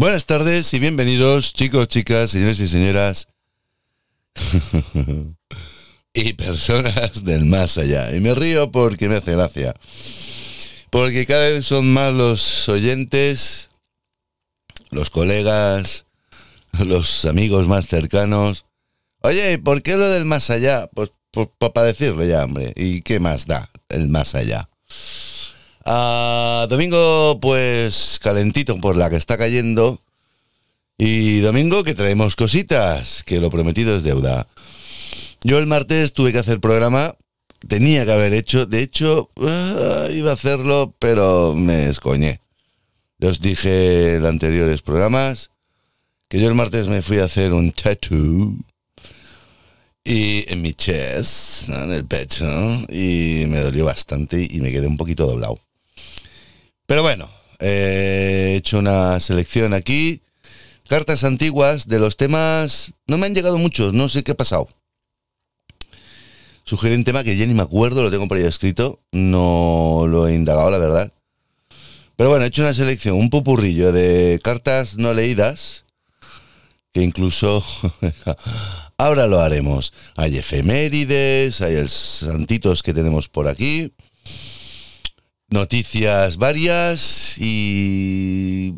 Buenas tardes y bienvenidos, chicos, chicas, señores y señoras. y personas del más allá. Y me río porque me hace gracia. Porque cada vez son más los oyentes, los colegas, los amigos más cercanos. Oye, ¿por qué lo del más allá? Pues, pues, para decirlo ya, hombre. ¿Y qué más da el más allá? Ah, domingo, pues calentito por la que está cayendo. Y domingo que traemos cositas, que lo prometido es deuda. Yo el martes tuve que hacer programa, tenía que haber hecho, de hecho ah, iba a hacerlo, pero me escoñé. Os dije en anteriores programas que yo el martes me fui a hacer un tattoo y en mi chest, en el pecho, y me dolió bastante y me quedé un poquito doblado. Pero bueno, he hecho una selección aquí, cartas antiguas de los temas, no me han llegado muchos, no sé qué ha pasado. Sugerí un tema que ya ni me acuerdo, lo tengo por ahí escrito. No lo he indagado, la verdad. Pero bueno, he hecho una selección, un pupurrillo de cartas no leídas, que incluso ahora lo haremos. Hay efemérides, hay el santitos que tenemos por aquí, noticias varias y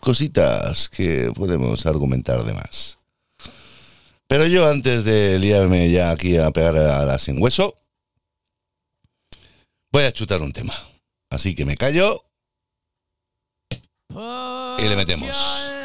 cositas que podemos argumentar de más. Pero yo antes de liarme ya aquí a pegar a la sin hueso, voy a chutar un tema. Así que me callo y le metemos.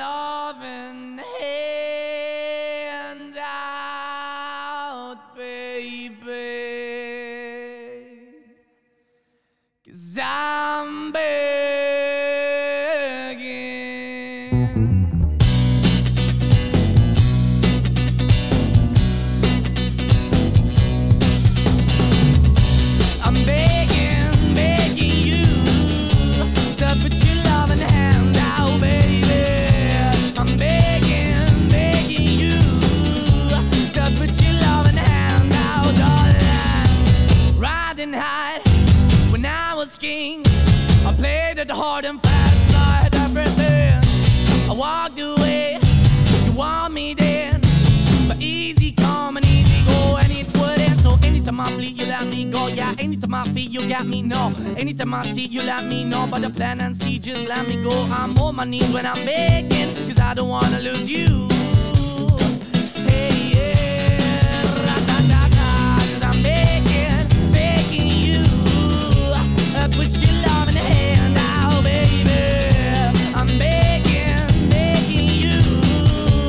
Anytime feet, you got me, no. Anytime I see you, let me know. But the plan and see, just let me go. I'm on my knees when I'm begging, cause I don't wanna lose you. Hey, yeah. Ra-da-da-da, cause I'm begging, begging you. Uh, put your love in the hand out, baby. I'm begging, begging you.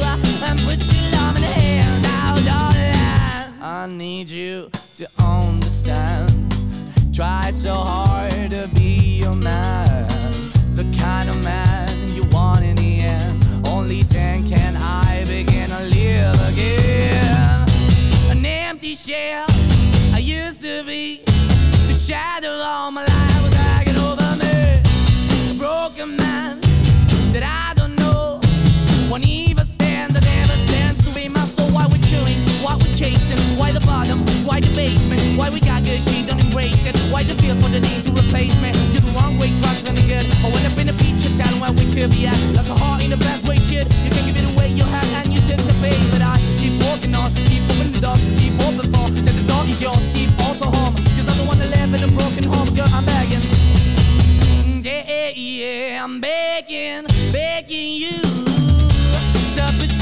Uh, put your love in the hand out, darling. I need you she don't embrace it. Why the feel for the need to replace me? You're the wrong way, trying to good. I went up in a feature town where we could be at. Like a heart in the best way, shit. You can give it away, you have, and you tend to pay. But I keep walking on, keep opening the door, keep open for that the door is yours, keep also home. Cause I'm the one that live in a broken home, girl, I'm begging. Yeah, yeah, I'm begging, begging you to put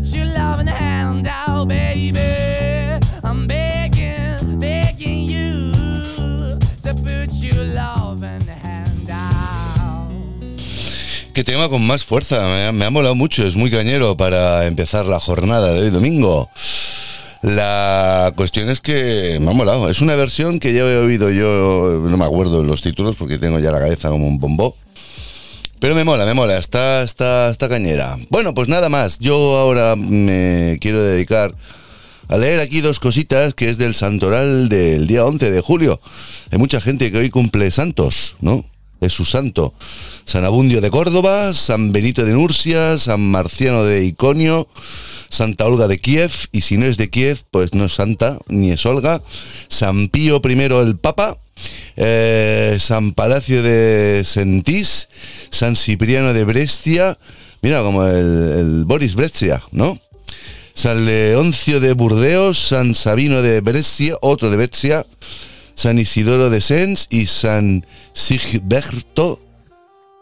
put your hand out, baby. I'm begging, begging you to put your hand out. Qué tema con más fuerza, me ha, me ha molado mucho, es muy cañero para empezar la jornada de hoy domingo. La cuestión es que me ha molado. Es una versión que ya he oído yo, no me acuerdo los títulos porque tengo ya la cabeza como un bombó. Pero me mola, me mola, está, está, está cañera. Bueno, pues nada más. Yo ahora me quiero dedicar a leer aquí dos cositas que es del santoral del día 11 de julio. Hay mucha gente que hoy cumple santos, ¿no? Es su santo. San Abundio de Córdoba, San Benito de Nurcia, San Marciano de Iconio, Santa Olga de Kiev, y si no es de Kiev, pues no es santa, ni es Olga, San Pío I el Papa, eh, San Palacio de Sentís, San Cipriano de Brescia, mira como el, el Boris Brescia, ¿no? San Leoncio de Burdeos, San Sabino de Brescia, otro de Brescia, San Isidoro de Sens y San Sigberto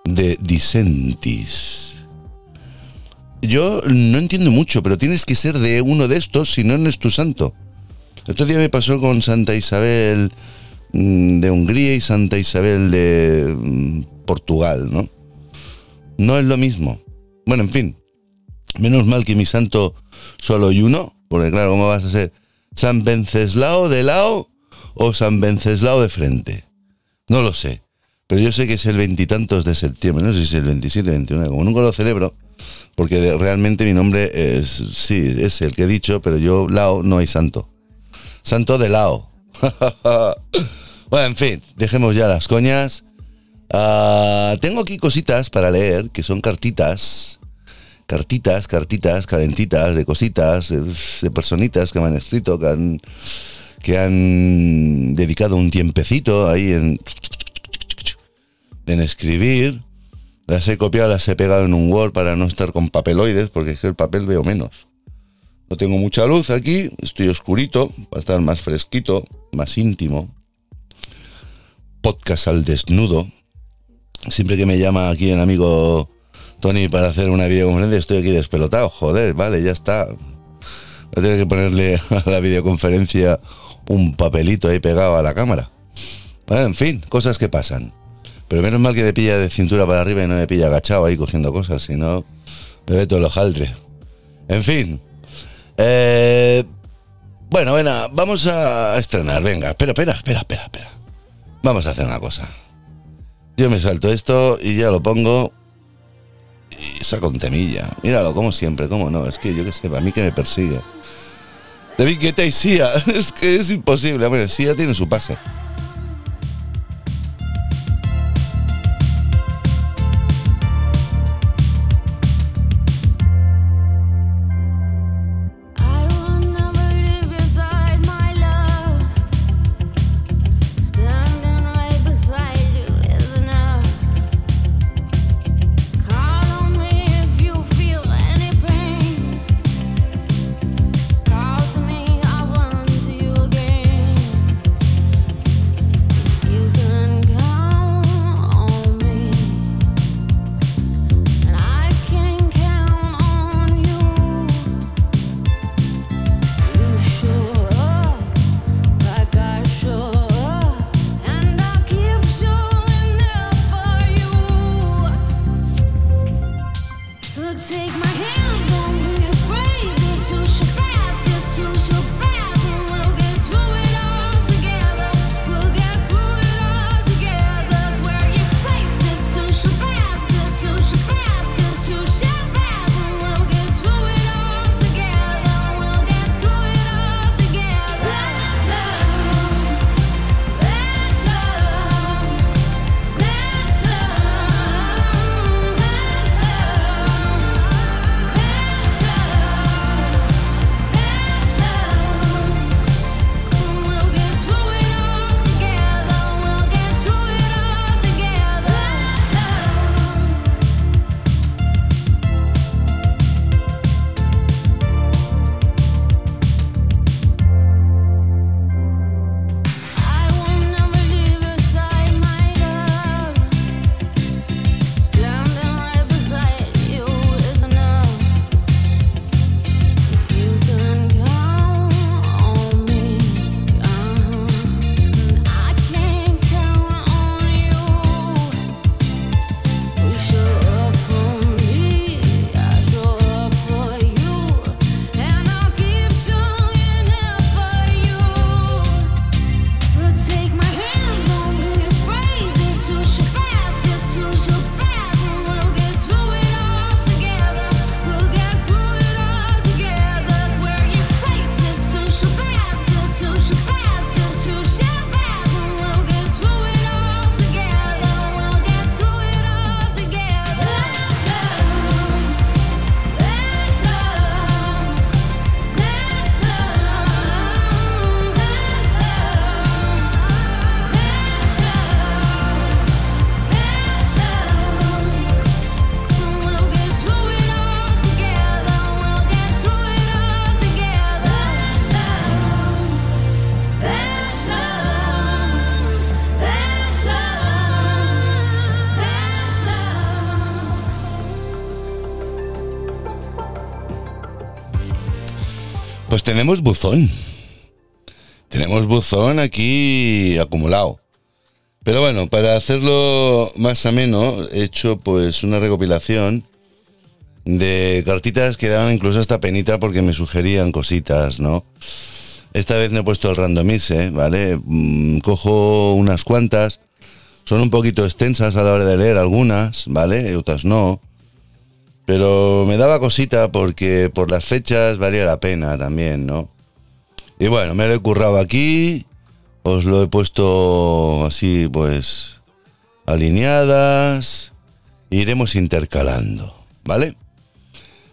de Disentis. Yo no entiendo mucho, pero tienes que ser de uno de estos, si no, no es tu santo. El otro día me pasó con Santa Isabel mm, de Hungría y Santa Isabel de mm, Portugal, ¿no? No es lo mismo. Bueno, en fin. Menos mal que mi santo solo hay uno, porque claro, ¿cómo vas a ser? San Venceslao de Lao o San Venceslao de frente. No lo sé. Pero yo sé que es el veintitantos de septiembre, no sé si es el 27, 21, como nunca lo celebro, porque realmente mi nombre es, sí, es el que he dicho, pero yo, Lao, no hay santo. Santo de Lao. bueno, en fin, dejemos ya las coñas. Ah, tengo aquí cositas para leer, que son cartitas. Cartitas, cartitas, calentitas, de cositas, de, de personitas que me han escrito, que han, que han dedicado un tiempecito ahí en, en escribir. Las he copiado, las he pegado en un Word para no estar con papeloides, porque es que el papel veo menos. No tengo mucha luz aquí, estoy oscurito, para estar más fresquito, más íntimo. Podcast al desnudo. Siempre que me llama aquí el amigo Tony para hacer una videoconferencia, estoy aquí despelotado. Joder, vale, ya está. Voy a tener que ponerle a la videoconferencia un papelito ahí pegado a la cámara. Bueno, en fin, cosas que pasan. Pero menos mal que me pilla de cintura para arriba y no me pilla agachado ahí cogiendo cosas, si no me ve todo el hojaldre. En fin. Eh, bueno, bueno, vamos a estrenar. Venga, espera, espera, espera, espera, espera. Vamos a hacer una cosa. Yo me salto esto y ya lo pongo y saco un temilla. Míralo, como siempre, como no. Es que yo qué sé, para mí que me persigue. David Guetta y Sia. Es que es imposible. Bueno, Sia tiene su pase. Pues tenemos buzón. Tenemos buzón aquí acumulado. Pero bueno, para hacerlo más ameno, he hecho pues una recopilación de cartitas que daban incluso hasta penita porque me sugerían cositas, ¿no? Esta vez no he puesto el randomize, ¿vale? Mm, cojo unas cuantas. Son un poquito extensas a la hora de leer algunas, ¿vale? Otras no. Pero me daba cosita porque por las fechas valía la pena también, ¿no? Y bueno, me lo he currado aquí. Os lo he puesto así, pues, alineadas. Iremos intercalando, ¿vale?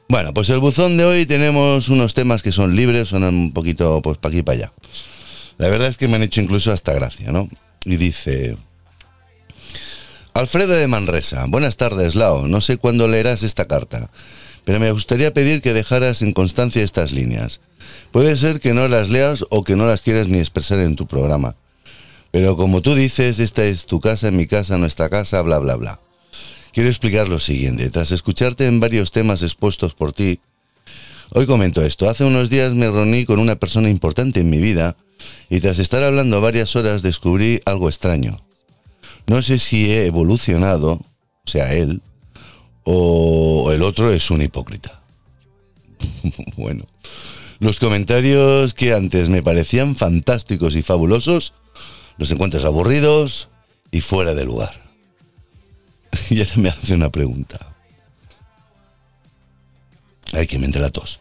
Bueno, pues el buzón de hoy tenemos unos temas que son libres, son un poquito, pues, para aquí y para allá. La verdad es que me han hecho incluso hasta gracia, ¿no? Y dice... Alfredo de Manresa, buenas tardes, Lao. No sé cuándo leerás esta carta, pero me gustaría pedir que dejaras en constancia estas líneas. Puede ser que no las leas o que no las quieras ni expresar en tu programa. Pero como tú dices, esta es tu casa, mi casa, nuestra casa, bla, bla, bla. Quiero explicar lo siguiente. Tras escucharte en varios temas expuestos por ti, hoy comento esto. Hace unos días me reuní con una persona importante en mi vida y tras estar hablando varias horas descubrí algo extraño. No sé si he evolucionado, o sea, él, o el otro es un hipócrita. bueno, los comentarios que antes me parecían fantásticos y fabulosos, los encuentras aburridos y fuera de lugar. y ahora me hace una pregunta. Ay, que me entre la tos.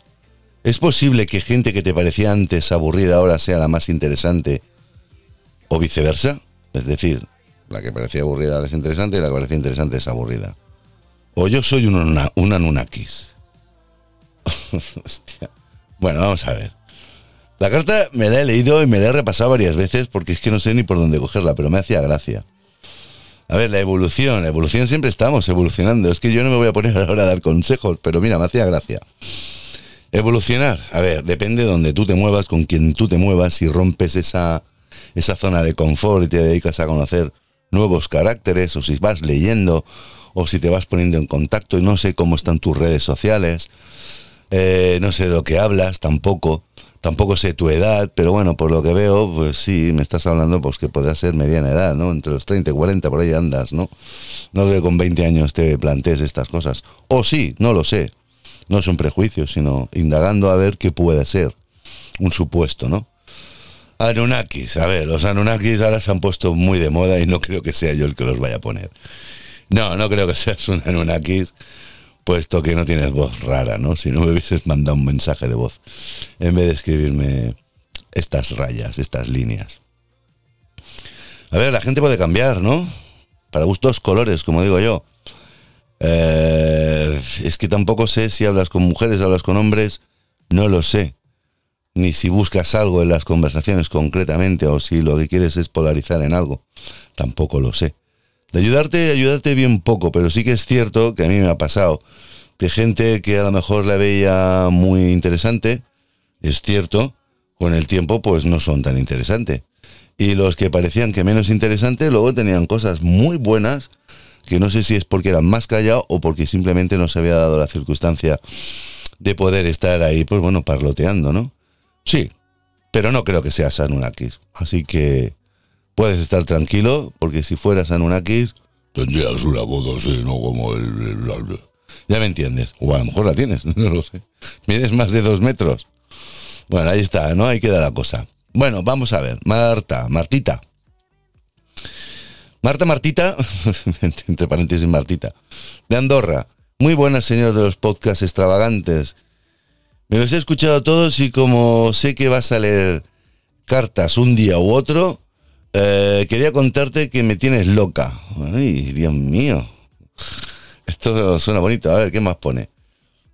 ¿Es posible que gente que te parecía antes aburrida ahora sea la más interesante o viceversa? Es decir, la que parecía aburrida es interesante y la que parecía interesante es aburrida. O yo soy un, una- un. Hostia. Bueno, vamos a ver. La carta me la he leído y me la he repasado varias veces porque es que no sé ni por dónde cogerla, pero me hacía gracia. A ver, la evolución, la evolución siempre estamos evolucionando. Es que yo no me voy a poner ahora a dar consejos, pero mira, me hacía gracia. Evolucionar, a ver, depende de donde tú te muevas, con quien tú te muevas, si rompes esa, esa zona de confort y te dedicas a conocer nuevos caracteres, o si vas leyendo, o si te vas poniendo en contacto, y no sé cómo están tus redes sociales, eh, no sé de lo que hablas tampoco, tampoco sé tu edad, pero bueno, por lo que veo, pues sí, me estás hablando pues que podrá ser mediana edad, ¿no? Entre los 30 y 40 por ahí andas, ¿no? No creo que con 20 años te plantees estas cosas. O sí, no lo sé. No es un prejuicio, sino indagando a ver qué puede ser. Un supuesto, ¿no? Anunnakis, a ver, los Anunnakis ahora se han puesto muy de moda y no creo que sea yo el que los vaya a poner. No, no creo que seas un Anunnakis, puesto que no tienes voz rara, ¿no? Si no me hubieses mandado un mensaje de voz en vez de escribirme estas rayas, estas líneas. A ver, la gente puede cambiar, ¿no? Para gustos colores, como digo yo. Eh, es que tampoco sé si hablas con mujeres, hablas con hombres, no lo sé. Ni si buscas algo en las conversaciones concretamente o si lo que quieres es polarizar en algo. Tampoco lo sé. De ayudarte, ayudarte bien poco, pero sí que es cierto que a mí me ha pasado que gente que a lo mejor la veía muy interesante, es cierto, con el tiempo pues no son tan interesantes. Y los que parecían que menos interesantes luego tenían cosas muy buenas que no sé si es porque eran más callados o porque simplemente no se había dado la circunstancia de poder estar ahí, pues bueno, parloteando, ¿no? Sí, pero no creo que seas Anunnakis. Así que puedes estar tranquilo, porque si fueras Anunnakis, tendrías una voz así, ¿no? Como el, el- Ya me entiendes. O a lo mejor la tienes, no lo sé. Mides más de dos metros. Bueno, ahí está, ¿no? Ahí queda la cosa. Bueno, vamos a ver. Marta, Martita. Marta Martita, entre paréntesis Martita, de Andorra. Muy buena, señor de los podcasts extravagantes. Me los he escuchado todos y como sé que vas a leer cartas un día u otro, eh, quería contarte que me tienes loca. Ay, Dios mío. Esto suena bonito. A ver, ¿qué más pone?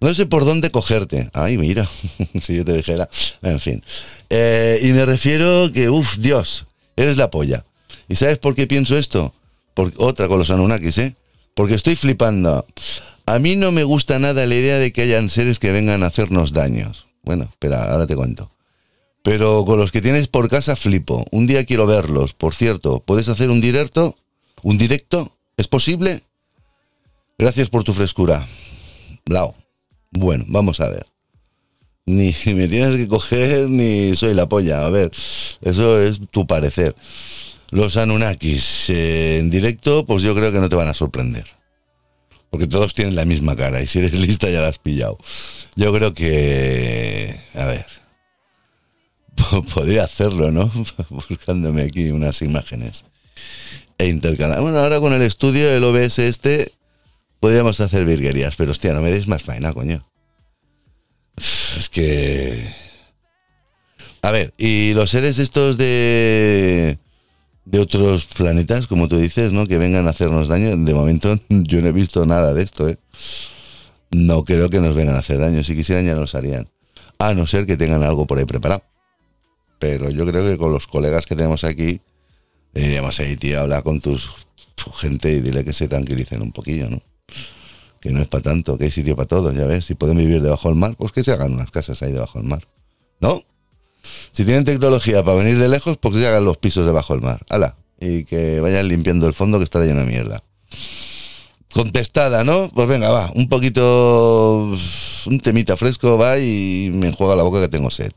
No sé por dónde cogerte. Ay, mira, si yo te dijera. En fin. Eh, y me refiero que, uff, Dios, eres la polla. ¿Y sabes por qué pienso esto? Por, otra con los Anunnakis, ¿eh? Porque estoy flipando. A mí no me gusta nada la idea de que hayan seres que vengan a hacernos daños. Bueno, espera, ahora te cuento. Pero con los que tienes por casa flipo. Un día quiero verlos. Por cierto, ¿puedes hacer un directo? ¿Un directo? ¿Es posible? Gracias por tu frescura. Blau. Bueno, vamos a ver. Ni me tienes que coger ni soy la polla. A ver, eso es tu parecer. Los Anunnakis eh, en directo, pues yo creo que no te van a sorprender. Porque todos tienen la misma cara y si eres lista ya la has pillado. Yo creo que... A ver. po- Podría hacerlo, ¿no? Buscándome aquí unas imágenes. E intercalar. Bueno, ahora con el estudio, el OBS este, podríamos hacer virguerías. Pero hostia, no me deis más faena, coño. Es que... A ver, y los seres estos de de otros planetas, como tú dices, ¿no? Que vengan a hacernos daño. De momento yo no he visto nada de esto, ¿eh? No creo que nos vengan a hacer daño. Si quisieran ya nos harían. A no ser que tengan algo por ahí preparado. Pero yo creo que con los colegas que tenemos aquí, le diríamos ahí, tío, habla con tus, tu gente y dile que se tranquilicen un poquillo, ¿no? Que no es para tanto, que hay sitio para todos, ya ves. Si pueden vivir debajo del mar, pues que se hagan unas casas ahí debajo del mar. ¿No? Si tienen tecnología para venir de lejos, pues que hagan los pisos debajo del mar. ¡Hala! Y que vayan limpiando el fondo que está lleno de mierda. Contestada, ¿no? Pues venga, va. Un poquito. Un temita fresco, va y me enjuaga la boca que tengo sed.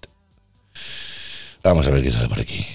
Vamos a ver qué sale por aquí.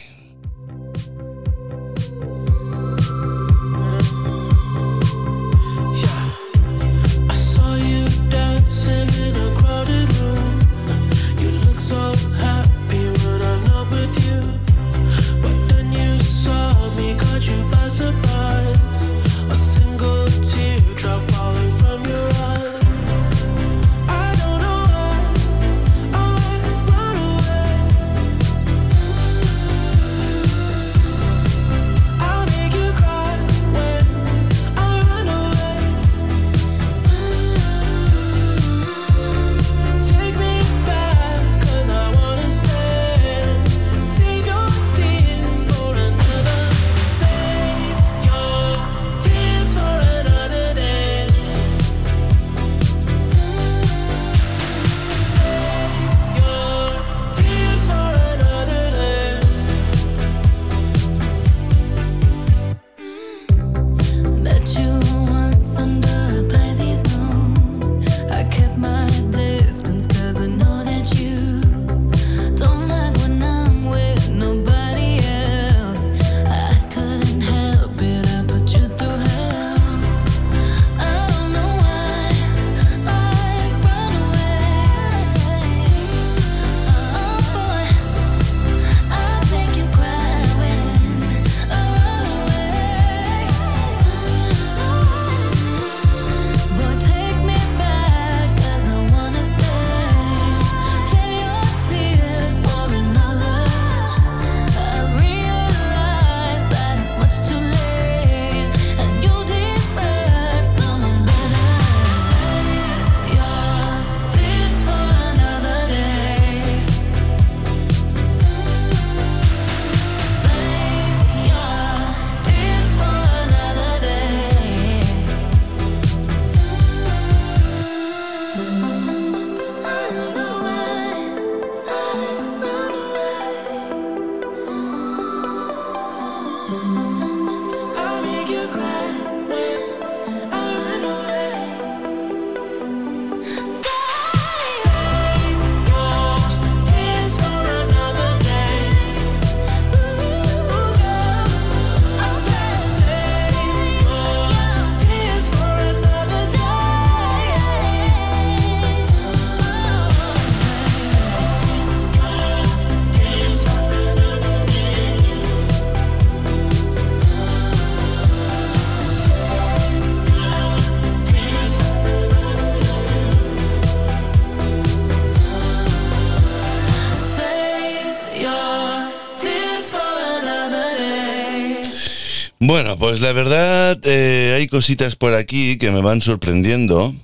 Pues la verdad, eh, hay cositas por aquí que me van sorprendiendo.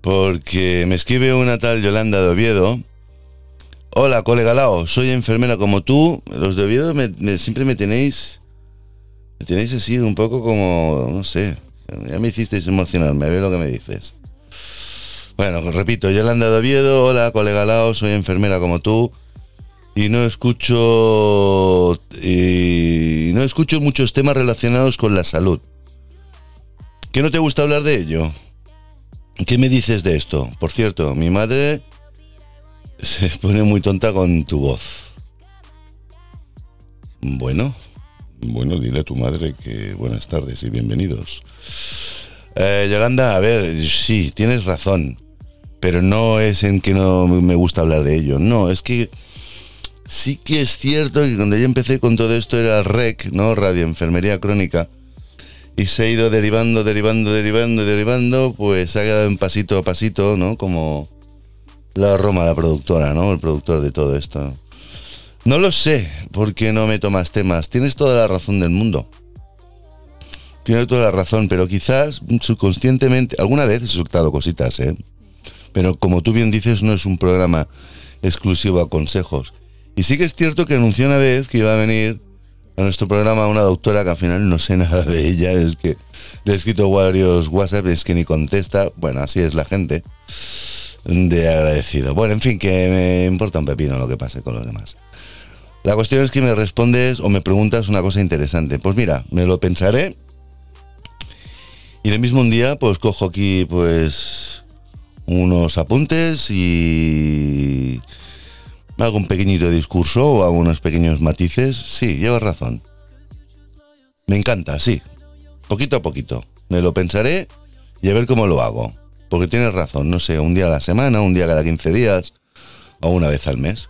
Porque me escribe una tal Yolanda de Oviedo. Hola, colega Lao, soy enfermera como tú. Los de Oviedo me- siempre me tenéis. Me tenéis así un poco como. No sé. Ya me hicisteis emocionarme, a ver lo que me dices. Bueno, repito, Yolanda de Oviedo. Hola, colega Lao, soy enfermera como tú y no escucho y no escucho muchos temas relacionados con la salud. ¿Qué no te gusta hablar de ello? ¿Qué me dices de esto? Por cierto, mi madre se pone muy tonta con tu voz. Bueno, bueno, dile a tu madre que buenas tardes y bienvenidos. Eh, Yolanda, a ver, sí, tienes razón, pero no es en que no me gusta hablar de ello. No, es que sí que es cierto que cuando yo empecé con todo esto era REC, ¿no? Radio Enfermería Crónica. Y se ha ido derivando, derivando, derivando, derivando, pues se ha quedado en pasito a pasito, ¿no? Como la Roma, la productora, ¿no? El productor de todo esto. No lo sé por qué no me tomas temas. Tienes toda la razón del mundo. Tienes toda la razón, pero quizás subconscientemente, alguna vez he soltado cositas, ¿eh? Pero como tú bien dices, no es un programa exclusivo a consejos. Y sí que es cierto que anunció una vez que iba a venir a nuestro programa una doctora que al final no sé nada de ella, es que le he escrito varios WhatsApp, es que ni contesta, bueno, así es la gente, de agradecido. Bueno, en fin, que me importa un pepino lo que pase con los demás. La cuestión es que me respondes o me preguntas una cosa interesante. Pues mira, me lo pensaré y el mismo un día pues cojo aquí pues unos apuntes y hago un pequeñito discurso o hago unos pequeños matices. Sí, llevas razón. Me encanta, sí. Poquito a poquito. Me lo pensaré y a ver cómo lo hago. Porque tienes razón, no sé, un día a la semana, un día cada 15 días o una vez al mes.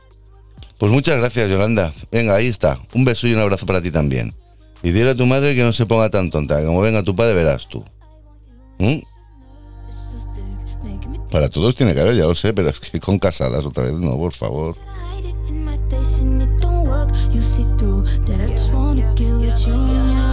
Pues muchas gracias, Yolanda. Venga, ahí está. Un beso y un abrazo para ti también. Y dile a tu madre que no se ponga tan tonta. Como venga tu padre, verás tú. ¿Mm? Para todos tiene que haber, ya lo sé, pero es que con casadas otra vez, no, por favor. Hide it in my face and it don't work. You see through that I just wanna get with you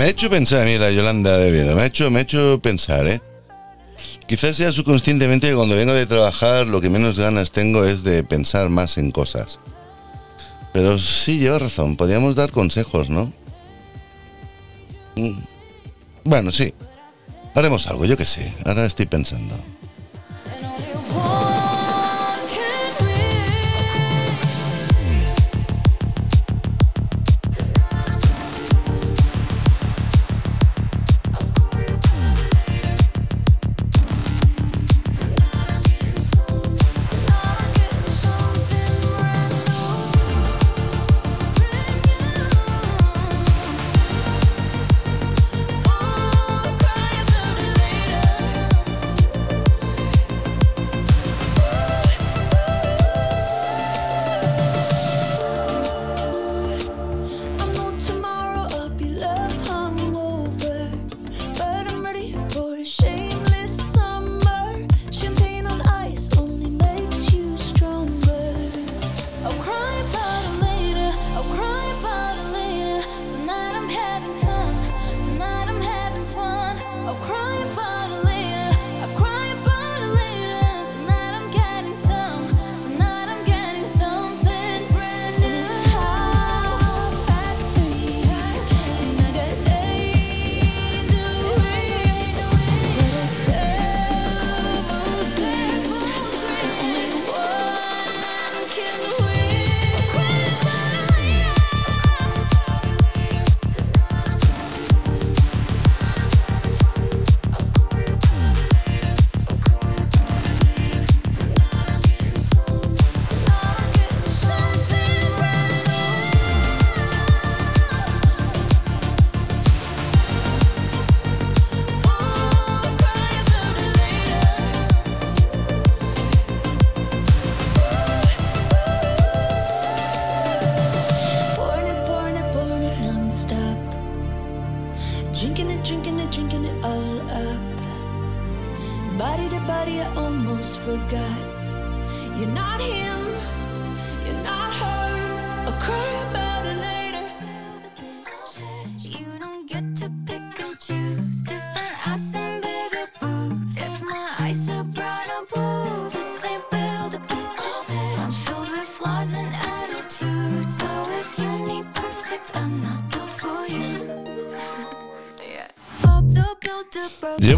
Me ha hecho pensar, mira, Yolanda de Oviedo, me ha hecho, me ha hecho pensar, ¿eh? Quizás sea subconscientemente que cuando vengo de trabajar lo que menos ganas tengo es de pensar más en cosas. Pero sí, lleva razón, podríamos dar consejos, ¿no? Mm. Bueno, sí. Haremos algo, yo qué sé. Ahora estoy pensando.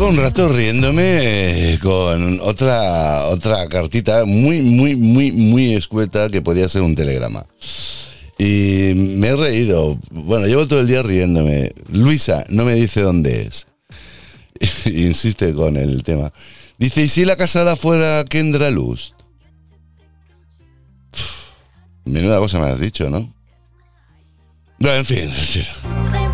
Llevo un rato riéndome eh, con otra, otra cartita muy, muy, muy, muy escueta que podía ser un telegrama. Y me he reído. Bueno, llevo todo el día riéndome. Luisa no me dice dónde es. Insiste con el tema. Dice, ¿y si la casada fuera Kendra Luz? Menuda cosa me has dicho, ¿no? Bueno, en fin.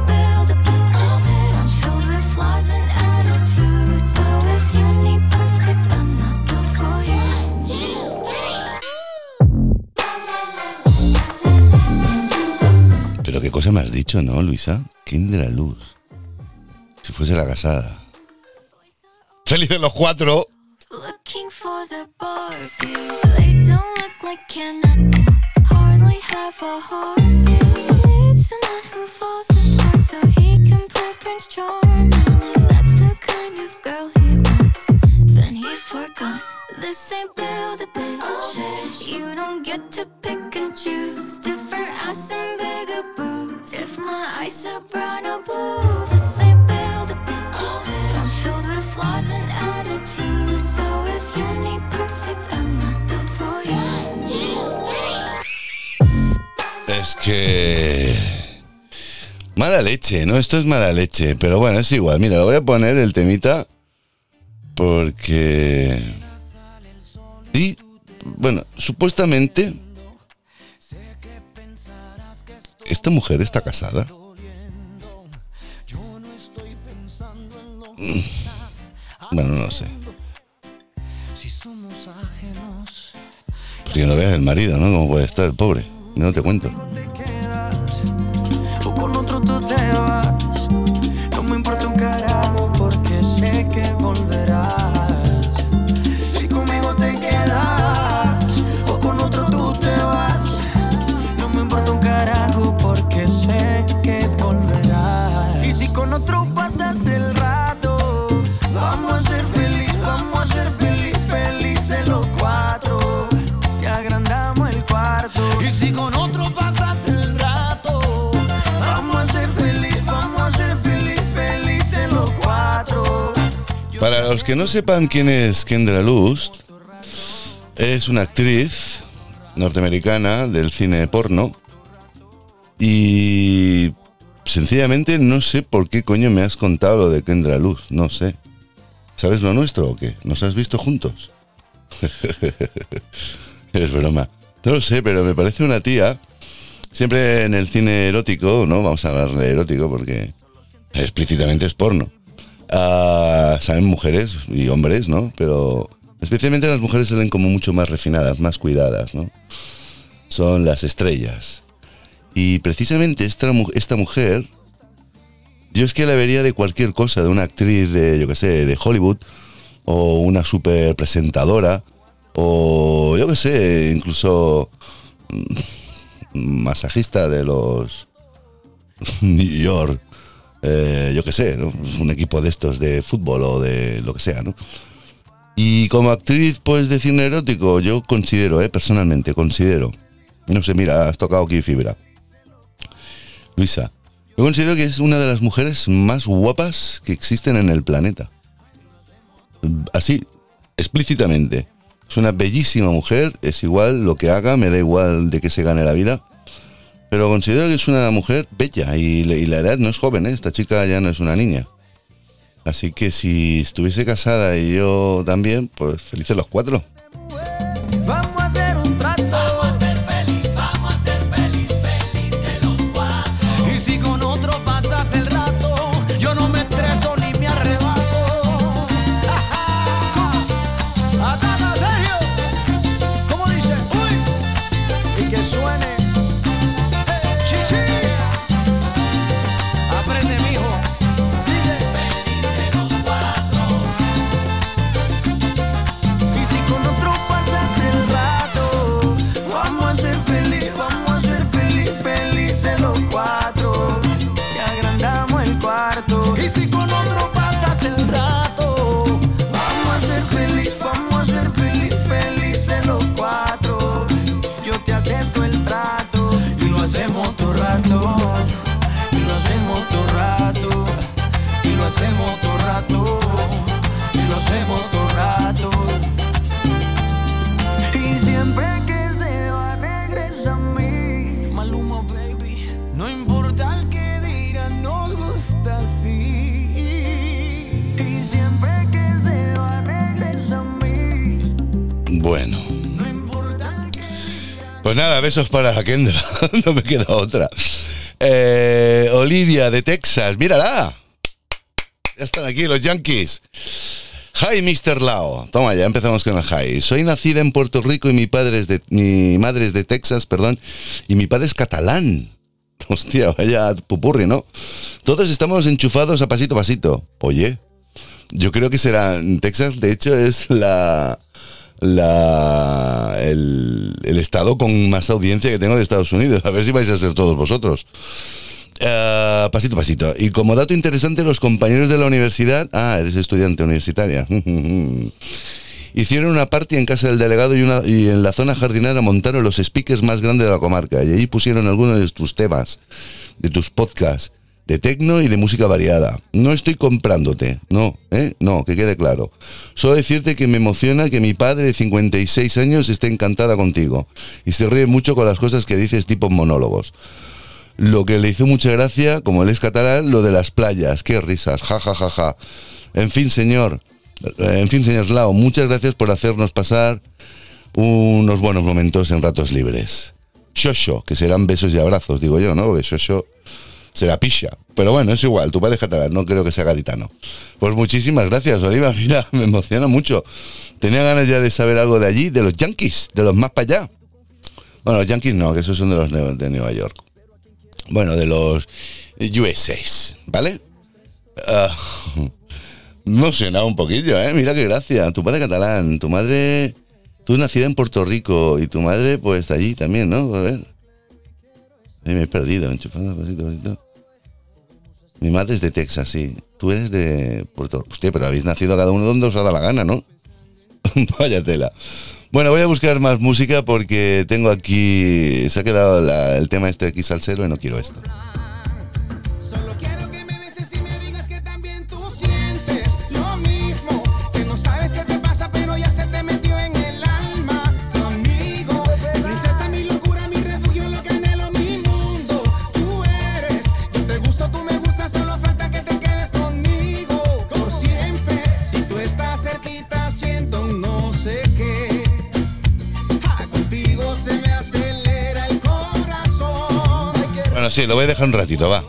qué cosa me has dicho, ¿no, Luisa? Kendra Luz. Si fuese la casada. ¡Felices los cuatro! Looking for the Barbie. They don't look like Ken at all. Hardly have a heartbeat. Need someone who falls apart so he can play Prince Charming. If that's the kind of girl he wants, then he forgot. This ain't build a bitch. You don't get to pick and choose. Different ass and bigger boobs. If my eyes are brown or blue, this ain't build a. I'm filled with flaws and attitudes. So if you need perfect, I'm not built for you. Es que... Mala leche, ¿no? Esto es mala leche. Pero bueno, es igual. Mira, voy a poner el temita porque... Y, bueno, supuestamente... ¿Esta mujer está casada? Mm. Bueno, no sé. Porque no veas el marido, ¿no? Cómo puede estar el pobre. No te cuento. Para los que no sepan quién es Kendra Lust, es una actriz norteamericana del cine porno y sencillamente no sé por qué coño me has contado lo de Kendra Luz, no sé. ¿Sabes lo nuestro o qué? ¿Nos has visto juntos? es broma. No lo sé, pero me parece una tía. Siempre en el cine erótico, ¿no? Vamos a hablar de erótico porque explícitamente es porno. Ah, salen mujeres y hombres, ¿no? Pero especialmente las mujeres salen como mucho más refinadas, más cuidadas, ¿no? Son las estrellas. Y precisamente esta, esta mujer, yo es que la vería de cualquier cosa, de una actriz de, yo qué sé, de Hollywood, o una super presentadora, o yo qué sé, incluso mm, masajista de los New York, eh, yo qué sé, ¿no? un equipo de estos de fútbol o de lo que sea, ¿no? Y como actriz, pues de cine erótico, yo considero, eh, personalmente, considero. No sé, mira, has tocado aquí fibra. Luisa, yo considero que es una de las mujeres más guapas que existen en el planeta. Así, explícitamente. Es una bellísima mujer, es igual lo que haga, me da igual de que se gane la vida. Pero considero que es una mujer bella y, la edad no es joven, ¿eh? esta chica ya no es una niña. Así que si estuviese casada y yo también, pues felices los cuatro. Besos para la Kendra. no me queda otra. Eh, Olivia de Texas, mírala. Ya están aquí los Yankees. Hi, Mr. Lao. Toma, ya empezamos con el hi. Soy nacida en Puerto Rico y mi padre es de mi madre es de Texas, perdón, y mi padre es catalán. Hostia, vaya pupurri, ¿no? Todos estamos enchufados a pasito a pasito. Oye, yo creo que será Texas, de hecho, es la la el, el estado con más audiencia que tengo de Estados Unidos. A ver si vais a ser todos vosotros. Ah, pasito pasito. Y como dato interesante, los compañeros de la universidad. Ah, eres estudiante universitaria. Hicieron una party en casa del delegado y, una, y en la zona jardinera montaron los speakers más grandes de la comarca. Y allí pusieron algunos de tus temas, de tus podcasts, de tecno y de música variada. No estoy comprándote, no, ¿eh? No, que quede claro. Solo decirte que me emociona que mi padre de 56 años esté encantada contigo y se ríe mucho con las cosas que dices tipo monólogos. Lo que le hizo mucha gracia, como él es catalán, lo de las playas. Qué risas, ja, ja, ja, ja. En fin, señor, eh, en fin, señor Slao, muchas gracias por hacernos pasar unos buenos momentos en ratos libres. Shosho, que serán besos y abrazos, digo yo, ¿no? Porque Shosho será pisha. Pero bueno, es igual, tu padre es catalán, no creo que sea gaditano. Pues muchísimas gracias, Oliva, mira, me emociona mucho. Tenía ganas ya de saber algo de allí, de los Yankees, de los más para allá. Bueno, los Yankees no, que esos son de los de Nueva York. Bueno, de los USAs, ¿vale? Ah, me he emocionado un poquillo, ¿eh? Mira qué gracia. Tu padre catalán, tu madre... Tú nacida en Puerto Rico y tu madre pues allí también, ¿no? A ver. Ahí me he perdido, enchufando pasito, pasito. Mi madre es de Texas, sí. Tú eres de Puerto Hostia, pero habéis nacido cada uno donde os ha dado la gana, ¿no? Vaya tela. Bueno, voy a buscar más música porque tengo aquí. Se ha quedado el tema este aquí salsero y no quiero esto. Sí, lo voy a dejar un ratito, va.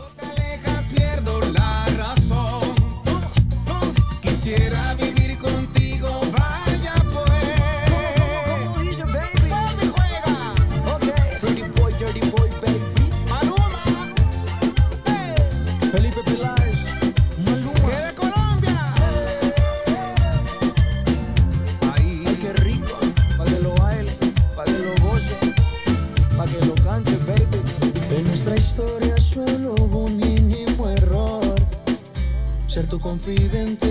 Ser tu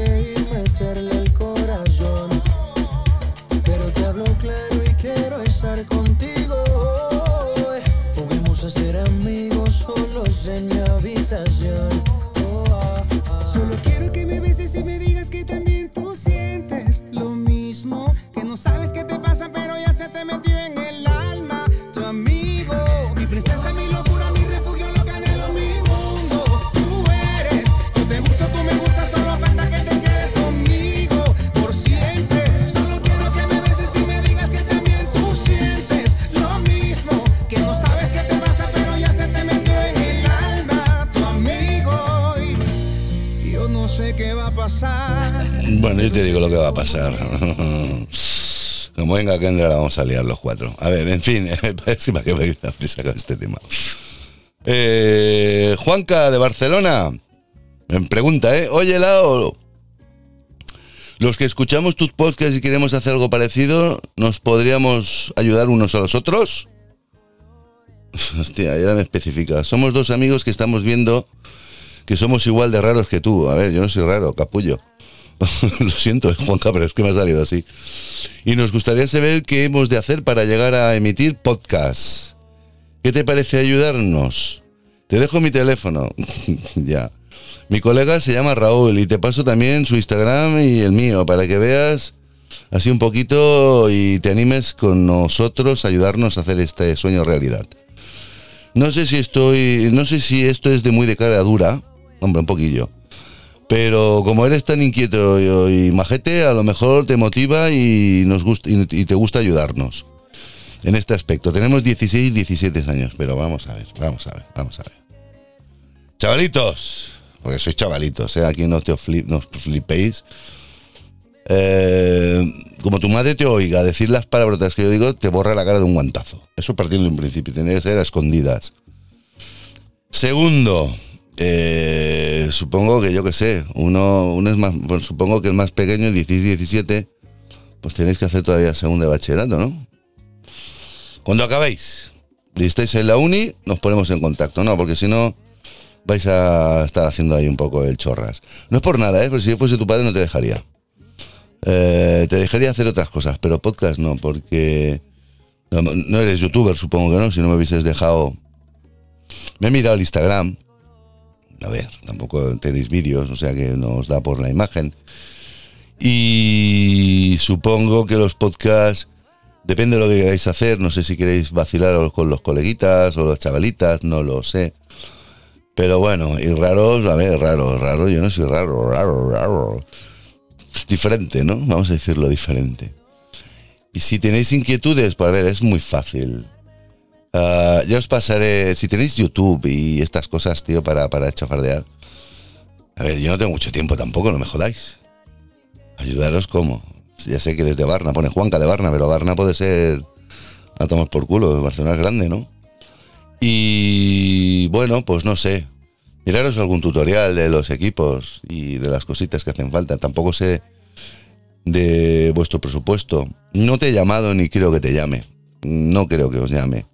Bueno, yo te digo lo que va a pasar. Como venga Kendra, la vamos a liar los cuatro. A ver, en fin, parece que me la prisa con este tema. Eh, Juanca de Barcelona. Me pregunta, ¿eh? Oye, Lao. Los que escuchamos tus podcasts y queremos hacer algo parecido, ¿nos podríamos ayudar unos a los otros? Hostia, ya me especifica. Somos dos amigos que estamos viendo que somos igual de raros que tú. A ver, yo no soy raro, capullo. Lo siento, Juanca, pero es que me ha salido así. Y nos gustaría saber qué hemos de hacer para llegar a emitir podcast. ¿Qué te parece ayudarnos? Te dejo mi teléfono. ya. Mi colega se llama Raúl y te paso también su Instagram y el mío para que veas así un poquito y te animes con nosotros a ayudarnos a hacer este sueño realidad. No sé si estoy, no sé si esto es de muy de cara dura, hombre, un poquillo. Pero como eres tan inquieto y, y majete, a lo mejor te motiva y, nos gusta, y, te gusta ayudarnos en este aspecto. Tenemos 16, 17 años, pero vamos a ver, vamos a ver, vamos a ver. Chavalitos, porque sois chavalitos, ¿eh? aquí no te flipéis. Eh, como tu madre te oiga decir las palabrotas que yo digo, te borra la cara de un guantazo. Eso partiendo de un principio, tiene que ser a escondidas. Segundo, eh, supongo que yo que sé, uno, uno es más, supongo que el más pequeño, el 16, 17, pues tenéis que hacer todavía segundo de bachillerato, ¿no? Cuando acabéis y estáis en la uni, nos ponemos en contacto, ¿no? Porque si no, vais a estar haciendo ahí un poco el chorras. No es por nada, ¿eh? Pero si yo fuese tu padre no te dejaría. Eh, te dejaría hacer otras cosas, pero podcast no, porque no, no eres youtuber, supongo que no, si no me hubieses dejado... Me he mirado el Instagram. A ver, tampoco tenéis vídeos, o sea que nos da por la imagen. Y supongo que los podcasts, depende de lo que queráis hacer, no sé si queréis vacilar con los coleguitas o las chavalitas, no lo sé. Pero bueno, y raros, a ver, raro, raro, yo no soy raro, raro, raro. Diferente, ¿no? Vamos a decirlo diferente. Y si tenéis inquietudes, pues a ver, es muy fácil. Ah, ya os pasaré, si tenéis YouTube y estas cosas, tío, para, para chafardear. A ver, yo no tengo mucho tiempo tampoco, no me jodáis. Ayudaros como. Ya sé que eres de Barna, pone Juanca de Barna, pero Barna puede ser a tomar por culo, Barcelona es grande, ¿no? Y bueno, pues no sé. Miraros algún tutorial de los equipos y de las cositas que hacen falta. Tampoco sé de vuestro presupuesto. No te he llamado ni creo que te llame. No creo que os llame.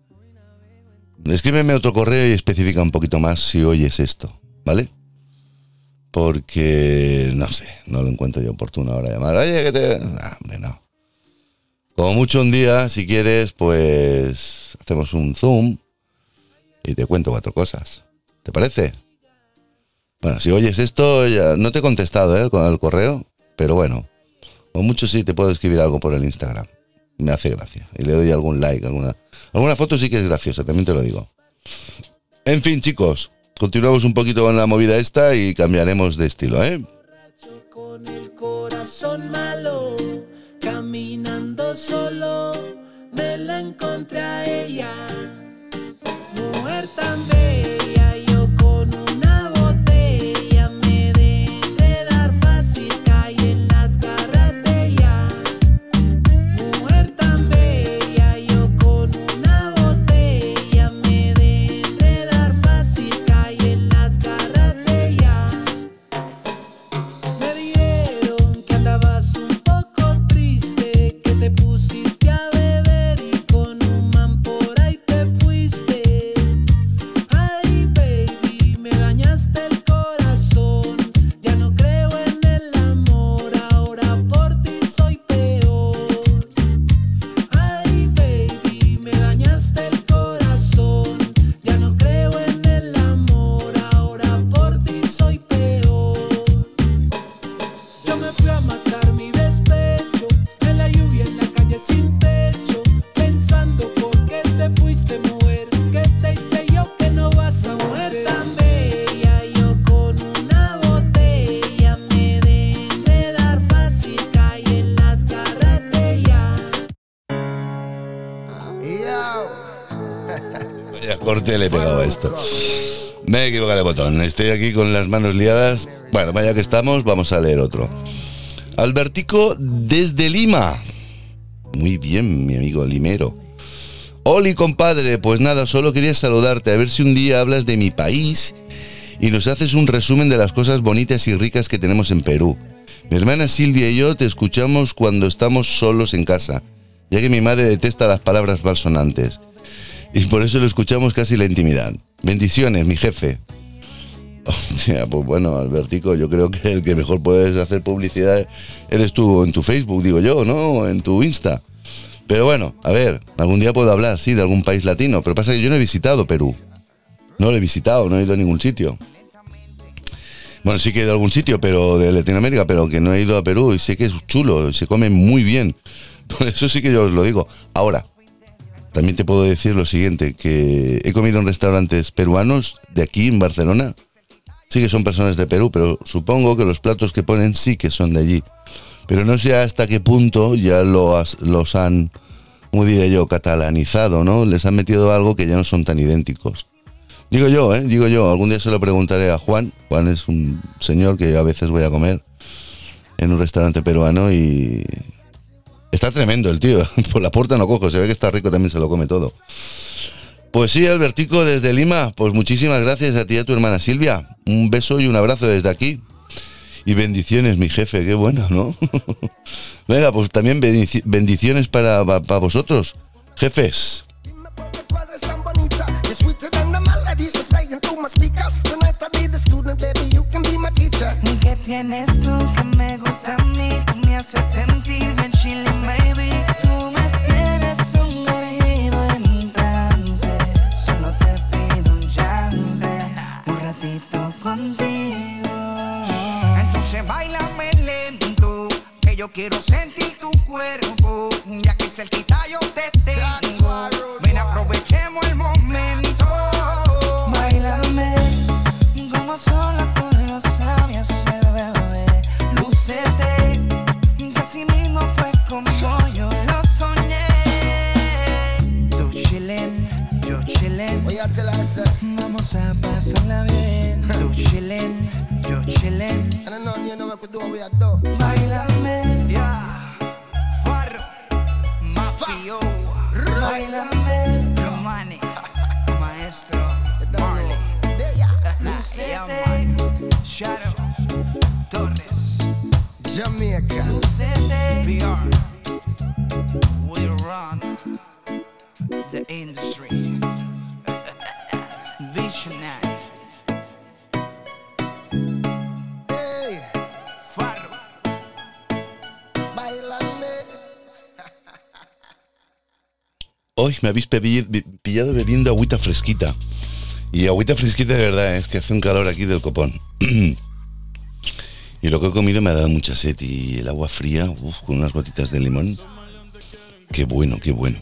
Escríbeme otro correo y especifica un poquito más si oyes esto, ¿vale? Porque no sé, no lo encuentro yo oportuno ahora llamar. Oye, que te. Ah, hombre, no. Como mucho un día, si quieres, pues hacemos un zoom y te cuento cuatro cosas. ¿Te parece? Bueno, si oyes esto, ya no te he contestado ¿eh? con el correo, pero bueno, o mucho sí te puedo escribir algo por el Instagram. Me hace gracia. Y le doy algún like, alguna, alguna foto sí que es graciosa, también te lo digo. En fin, chicos, continuamos un poquito con la movida esta y cambiaremos de estilo, ¿eh? Botón. Estoy aquí con las manos liadas. Bueno, vaya que estamos, vamos a leer otro. Albertico desde Lima. Muy bien, mi amigo Limero. Oli, compadre, pues nada, solo quería saludarte, a ver si un día hablas de mi país y nos haces un resumen de las cosas bonitas y ricas que tenemos en Perú. Mi hermana Silvia y yo te escuchamos cuando estamos solos en casa, ya que mi madre detesta las palabras malsonantes. Y por eso lo escuchamos casi la intimidad. Bendiciones, mi jefe. Hostia, pues bueno, Albertico, yo creo que el que mejor puedes hacer publicidad eres tú en tu Facebook, digo yo, ¿no? En tu Insta. Pero bueno, a ver, algún día puedo hablar, sí, de algún país latino, pero pasa que yo no he visitado Perú. No lo he visitado, no he ido a ningún sitio. Bueno, sí que he ido a algún sitio, pero de Latinoamérica, pero que no he ido a Perú y sé que es chulo, se come muy bien. Por eso sí que yo os lo digo. Ahora, también te puedo decir lo siguiente, que he comido en restaurantes peruanos de aquí en Barcelona sí que son personas de Perú, pero supongo que los platos que ponen sí que son de allí. Pero no sé hasta qué punto ya los han, ¿cómo diré yo?, catalanizado, ¿no? Les han metido algo que ya no son tan idénticos. Digo yo, ¿eh? Digo yo, algún día se lo preguntaré a Juan. Juan es un señor que a veces voy a comer en un restaurante peruano y está tremendo el tío. Por la puerta no cojo, se ve que está rico, también se lo come todo. Pues sí, Albertico, desde Lima, pues muchísimas gracias a ti y a tu hermana Silvia. Un beso y un abrazo desde aquí. Y bendiciones, mi jefe, qué bueno, ¿no? Venga, pues también bendici- bendiciones para, pa- para vosotros, jefes. Me habéis pillado bebiendo agüita fresquita. Y agüita fresquita de verdad, ¿eh? es que hace un calor aquí del copón. y lo que he comido me ha dado mucha sed. Y el agua fría, uf, con unas gotitas de limón. Qué bueno, qué bueno.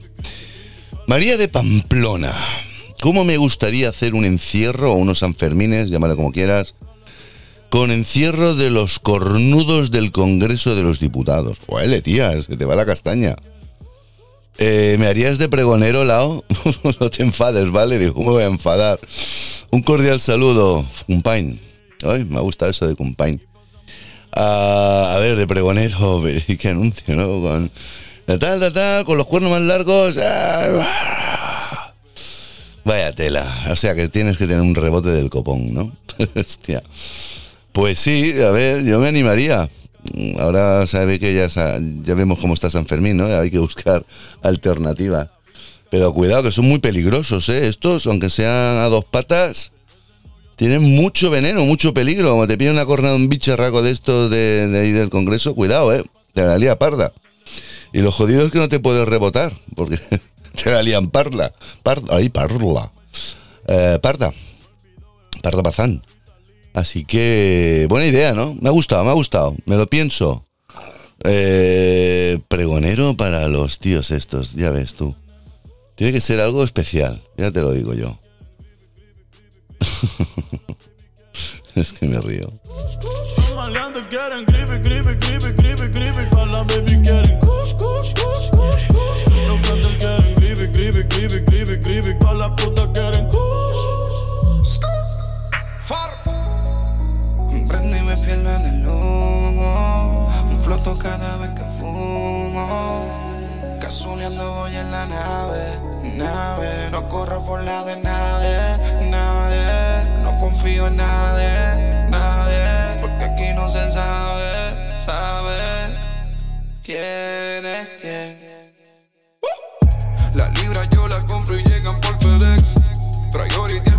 María de Pamplona. ¿Cómo me gustaría hacer un encierro o unos Sanfermines, llámalo como quieras, con encierro de los cornudos del Congreso de los Diputados? Huele, tía, se te va la castaña. Eh, ¿Me harías de pregonero, Lao? no te enfades, ¿vale? Digo, ¿cómo me voy a enfadar? Un cordial saludo, Cumpain. Ay, me ha gustado eso de Cumpain. Ah, a ver, de pregonero, qué anuncio, ¿no? Con tal, tal, tal, con los cuernos más largos. ah, Vaya tela. O sea que tienes que tener un rebote del copón, ¿no? Hostia. Pues sí, a ver, yo me animaría. Mm, Ahora sabe que ya, ya vemos cómo está San Fermín, ¿no? Hay que buscar alternativas. Pero cuidado, que son muy peligrosos, ¿eh? Estos, aunque sean a dos patas, tienen mucho veneno, mucho peligro. Como te pide una cornada un bicharraco de estos de, de ahí del Congreso, cuidado, ¿eh? Te la lía parda. Y lo jodido es que no te puedes rebotar, porque te la lían parla. Parda, ahí, parla. Eh, parda. Parda Bazán. Así que, buena idea, ¿no? Me ha gustado, me ha gustado. Me lo pienso. Eh, pregonero para los tíos estos, ya ves tú. Tiene que ser algo especial, ya te lo digo yo. es que me río. Cada vez que fumo. Casuleando voy en la nave, nave. No corro por la de nadie, nadie. No confío en nadie, nadie. Porque aquí no se sabe, sabe quién es quién. La libra yo la compro y llegan por FedEx. Priority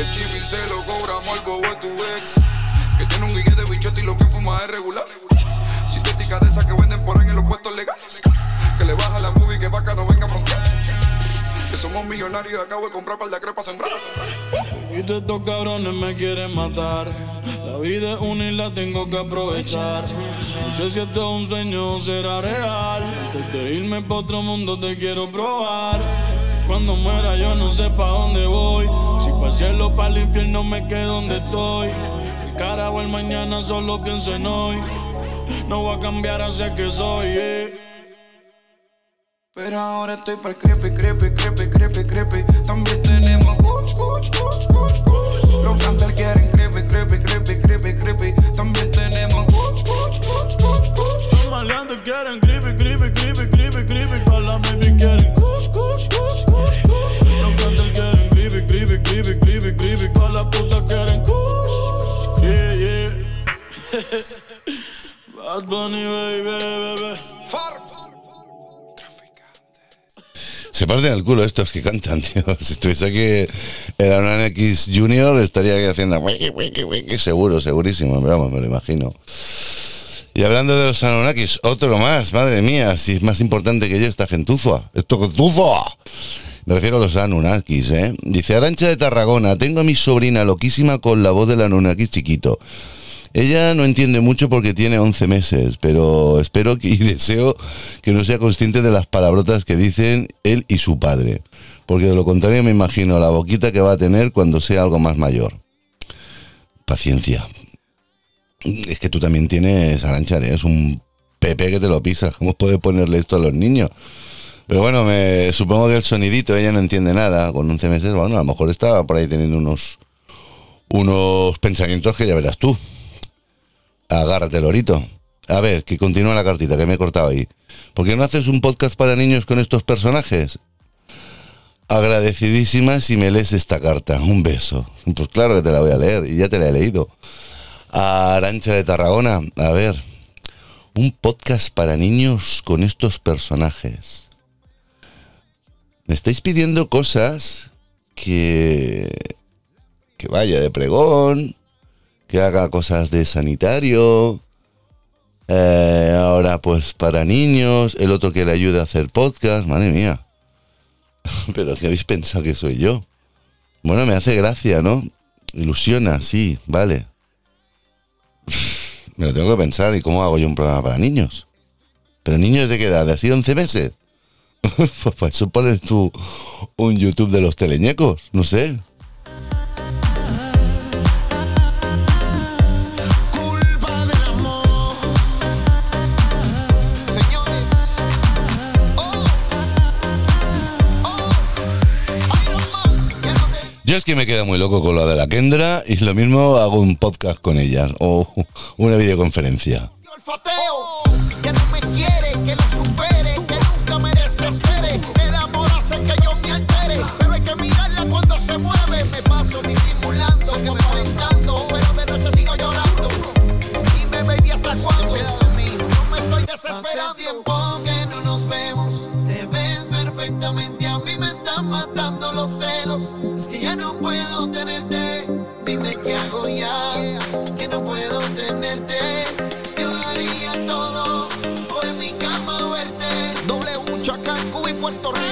Que el chip y se lo cobramos al bobo tu ex. Que tiene un guille de bichote y lo que fuma es regular. Sintética de esas que venden por ahí en los puestos legales. Que le baja la movie que vaca no venga a frontear. Que somos millonarios y acabo de comprar par de crepas sembrar. Y estos cabrones me quieren matar. La vida es una y la tengo que aprovechar. No sé si esto es un sueño o será real. Antes de irme pa' otro mundo te quiero probar. Cuando muera yo no sé pa' dónde voy. Si para el cielo o para el infierno me quedo donde estoy. El cara o el mañana solo pienso en hoy. No voy a cambiar hacia que soy, eh. Pero ahora estoy para el creepy, creepy, creepy, creepy, creepy. También tenemos kuch, kuch, kuch, kuch, kuch. Los canters quieren creepy, creepy, creepy, creepy, creepy. También tenemos kuch, kuch, kuch, kuch, kuch. Los maleantes quieren creepy, creepy, creepy, creepy, creepy. Pa' la baby quieren Se parten el culo estos que cantan, tío. Si estuviese aquí el Aran X Junior, estaría aquí haciendo wiki, wiki, wiki, seguro, segurísimo, vamos, me lo imagino. Y hablando de los Anunnakis, otro más, madre mía, si es más importante que yo esta gentuza. Esto gentuza. Me refiero a los Anunnakis, ¿eh? Dice Arancha de Tarragona, tengo a mi sobrina loquísima con la voz del Anunnakis chiquito. Ella no entiende mucho porque tiene 11 meses, pero espero y deseo que no sea consciente de las palabrotas que dicen él y su padre, porque de lo contrario me imagino la boquita que va a tener cuando sea algo más mayor. Paciencia. Es que tú también tienes, Arancha, es un pepe que te lo pisas. ¿Cómo puedes ponerle esto a los niños? Pero bueno, me supongo que el sonidito, ella no entiende nada. Con 11 meses, bueno, a lo mejor estaba por ahí teniendo unos, unos pensamientos que ya verás tú. Agárrate, Lorito. A ver, que continúa la cartita que me he cortado ahí. ¿Por qué no haces un podcast para niños con estos personajes? Agradecidísima si me lees esta carta. Un beso. Pues claro que te la voy a leer y ya te la he leído. Arancha de Tarragona, a ver. Un podcast para niños con estos personajes. Me estáis pidiendo cosas que. que vaya de pregón, que haga cosas de sanitario. eh, ahora, pues para niños, el otro que le ayude a hacer podcast, madre mía. Pero ¿qué habéis pensado que soy yo? Bueno, me hace gracia, ¿no? Ilusiona, sí, vale. Me lo tengo que pensar, ¿y cómo hago yo un programa para niños? ¿Pero niños de qué edad? ¿De así 11 meses? pues para eso pones tú un YouTube de los teleñecos, no sé. Yo es que me quedo muy loco con lo de la Kendra y lo mismo hago un podcast con ellas o una videoconferencia. no nos vemos, te. Matando los celos. Es que ya no puedo tenerte. Dime qué hago ya, que no puedo tenerte. Yo daría todo por en mi cama verte. Doble un Cancún y Puerto Rico.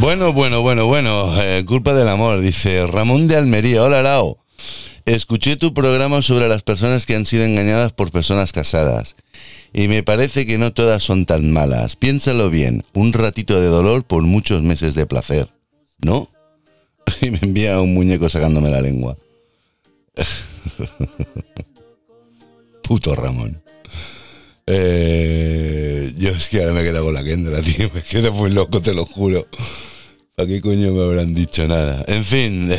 Bueno, bueno, bueno, bueno, eh, culpa del amor, dice Ramón de Almería. Hola, Lao. Escuché tu programa sobre las personas que han sido engañadas por personas casadas. Y me parece que no todas son tan malas. Piénsalo bien. Un ratito de dolor por muchos meses de placer. ¿No? Y me envía un muñeco sacándome la lengua. Puto Ramón. Eh, yo es que ahora me he quedado con la Kendra, tío. Me quedo muy loco, te lo juro. ¿Para qué coño me habrán dicho nada? En fin,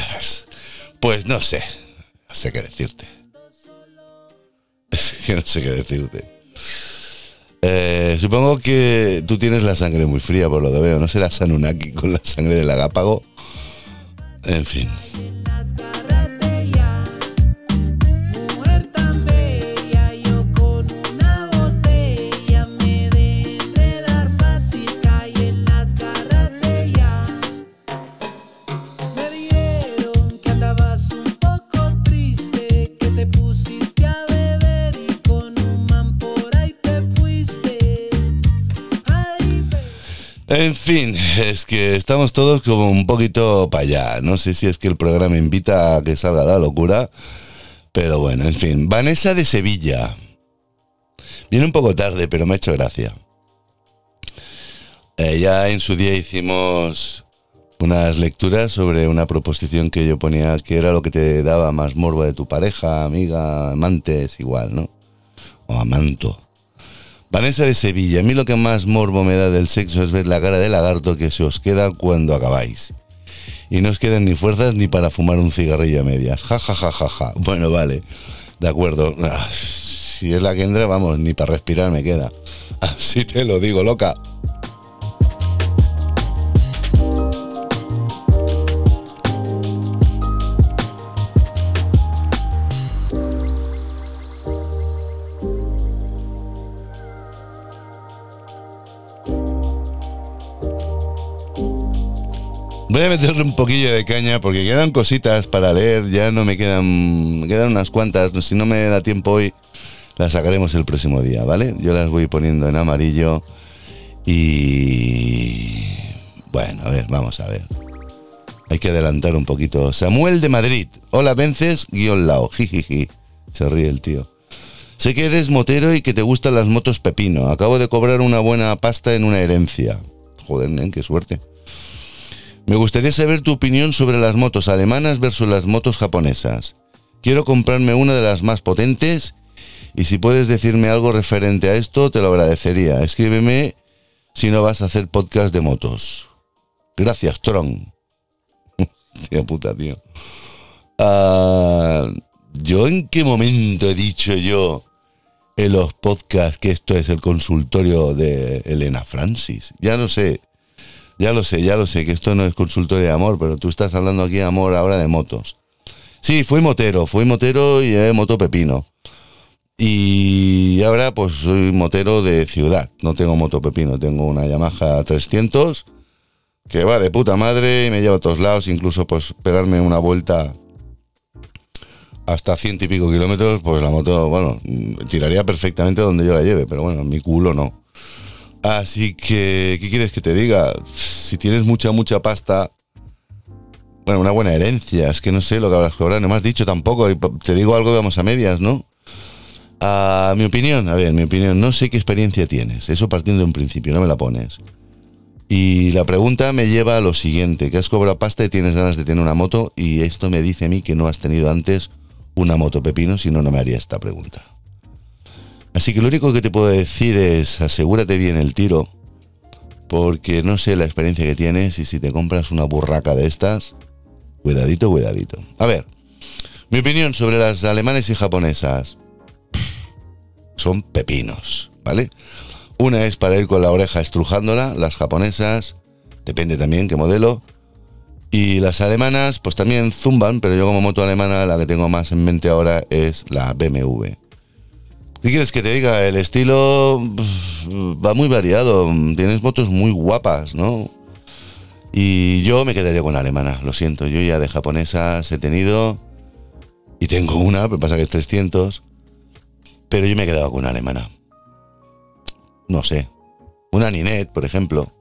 pues no sé. No sé qué decirte. Es que no sé qué decirte. Eh, supongo que tú tienes la sangre muy fría, por lo que veo. ¿No serás Anunnaki con la sangre del agápago? En fin. En fin, es que estamos todos como un poquito para allá. No sé si es que el programa invita a que salga la locura, pero bueno, en fin. Vanessa de Sevilla. Viene un poco tarde, pero me ha hecho gracia. Eh, ya en su día hicimos unas lecturas sobre una proposición que yo ponía que era lo que te daba más morbo de tu pareja, amiga, amante, es igual, ¿no? O amanto. Vanessa de Sevilla, a mí lo que más morbo me da del sexo es ver la cara de lagarto que se os queda cuando acabáis. Y no os quedan ni fuerzas ni para fumar un cigarrillo a medias. Ja, ja, ja, ja, ja. Bueno, vale. De acuerdo. Ah, Si es la que entra, vamos, ni para respirar me queda. Así te lo digo, loca. Voy a meterle un poquillo de caña porque quedan cositas para leer, ya no me quedan, quedan unas cuantas, si no me da tiempo hoy, las sacaremos el próximo día, ¿vale? Yo las voy poniendo en amarillo y... Bueno, a ver, vamos a ver. Hay que adelantar un poquito. Samuel de Madrid. Hola, vences, guion lao. Jijiji. Se ríe el tío. Sé que eres motero y que te gustan las motos pepino. Acabo de cobrar una buena pasta en una herencia. Joder, nen, qué suerte. Me gustaría saber tu opinión sobre las motos alemanas versus las motos japonesas. Quiero comprarme una de las más potentes y si puedes decirme algo referente a esto, te lo agradecería. Escríbeme si no vas a hacer podcast de motos. Gracias, Tron. Hostia puta, tío. Ah, ¿Yo en qué momento he dicho yo en los podcasts que esto es el consultorio de Elena Francis? Ya no sé. Ya lo sé, ya lo sé, que esto no es consultorio de amor, pero tú estás hablando aquí de amor ahora de motos. Sí, fui motero, fui motero y llevé moto pepino. Y ahora pues soy motero de ciudad, no tengo moto pepino, tengo una Yamaha 300 que va de puta madre y me lleva a todos lados, incluso pues pegarme una vuelta hasta ciento y pico kilómetros, pues la moto, bueno, tiraría perfectamente donde yo la lleve, pero bueno, mi culo no. Así que, ¿qué quieres que te diga? Si tienes mucha, mucha pasta, bueno, una buena herencia, es que no sé lo que habrás cobrado, no me has dicho tampoco, y te digo algo vamos a medias, ¿no? Ah, mi opinión, a ver, mi opinión, no sé qué experiencia tienes, eso partiendo de un principio, no me la pones. Y la pregunta me lleva a lo siguiente, que has cobrado pasta y tienes ganas de tener una moto y esto me dice a mí que no has tenido antes una moto pepino, si no, no me haría esta pregunta. Así que lo único que te puedo decir es asegúrate bien el tiro, porque no sé la experiencia que tienes y si te compras una burraca de estas, cuidadito, cuidadito. A ver, mi opinión sobre las alemanes y japonesas son pepinos, ¿vale? Una es para ir con la oreja estrujándola, las japonesas, depende también qué modelo. Y las alemanas, pues también zumban, pero yo como moto alemana la que tengo más en mente ahora es la BMW. ¿Qué quieres que te diga? El estilo pf, va muy variado. Tienes motos muy guapas, ¿no? Y yo me quedaría con alemana, lo siento. Yo ya de japonesas he tenido y tengo una, pero pasa que es 300. Pero yo me he quedado con alemana. No sé. Una Ninet, por ejemplo.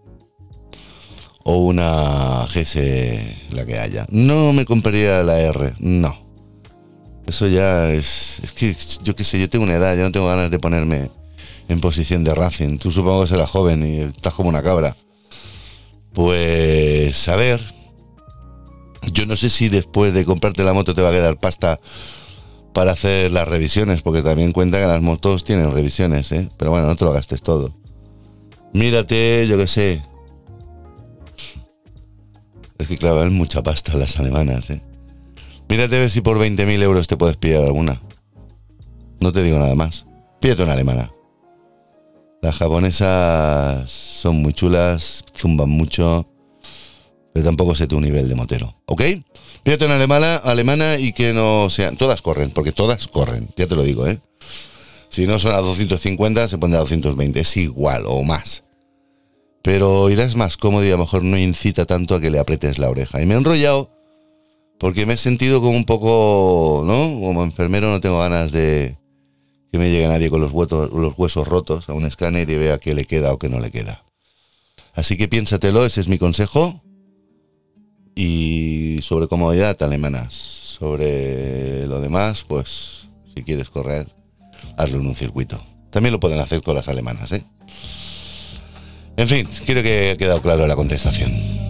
O una GS, la que haya. No me compraría la R, no. Eso ya es. Es que yo qué sé, yo tengo una edad, ya no tengo ganas de ponerme en posición de Racing. Tú supongo que serás joven y estás como una cabra. Pues a ver. Yo no sé si después de comprarte la moto te va a quedar pasta para hacer las revisiones, porque también cuenta que las motos tienen revisiones, ¿eh? Pero bueno, no te lo gastes todo. Mírate, yo qué sé. Es que claro, es mucha pasta las alemanas, ¿eh? Mírate a ver si por 20.000 euros te puedes pillar alguna. No te digo nada más. Pídete una alemana. Las japonesas son muy chulas, zumban mucho, pero tampoco sé tu nivel de motero, ¿ok? Pídate una alemana, alemana y que no sean... Todas corren, porque todas corren, ya te lo digo, ¿eh? Si no son a 250, se pone a 220, es igual o más. Pero irás más cómodo y a lo mejor no incita tanto a que le apretes la oreja. Y me he enrollado porque me he sentido como un poco, ¿no? Como enfermero no tengo ganas de que me llegue nadie con los, huesos, los huesos rotos a un escáner y vea qué le queda o qué no le queda. Así que piénsatelo, ese es mi consejo. Y sobre comodidad, alemanas. Sobre lo demás, pues si quieres correr, hazlo en un circuito. También lo pueden hacer con las alemanas, ¿eh? En fin, creo que ha quedado claro la contestación.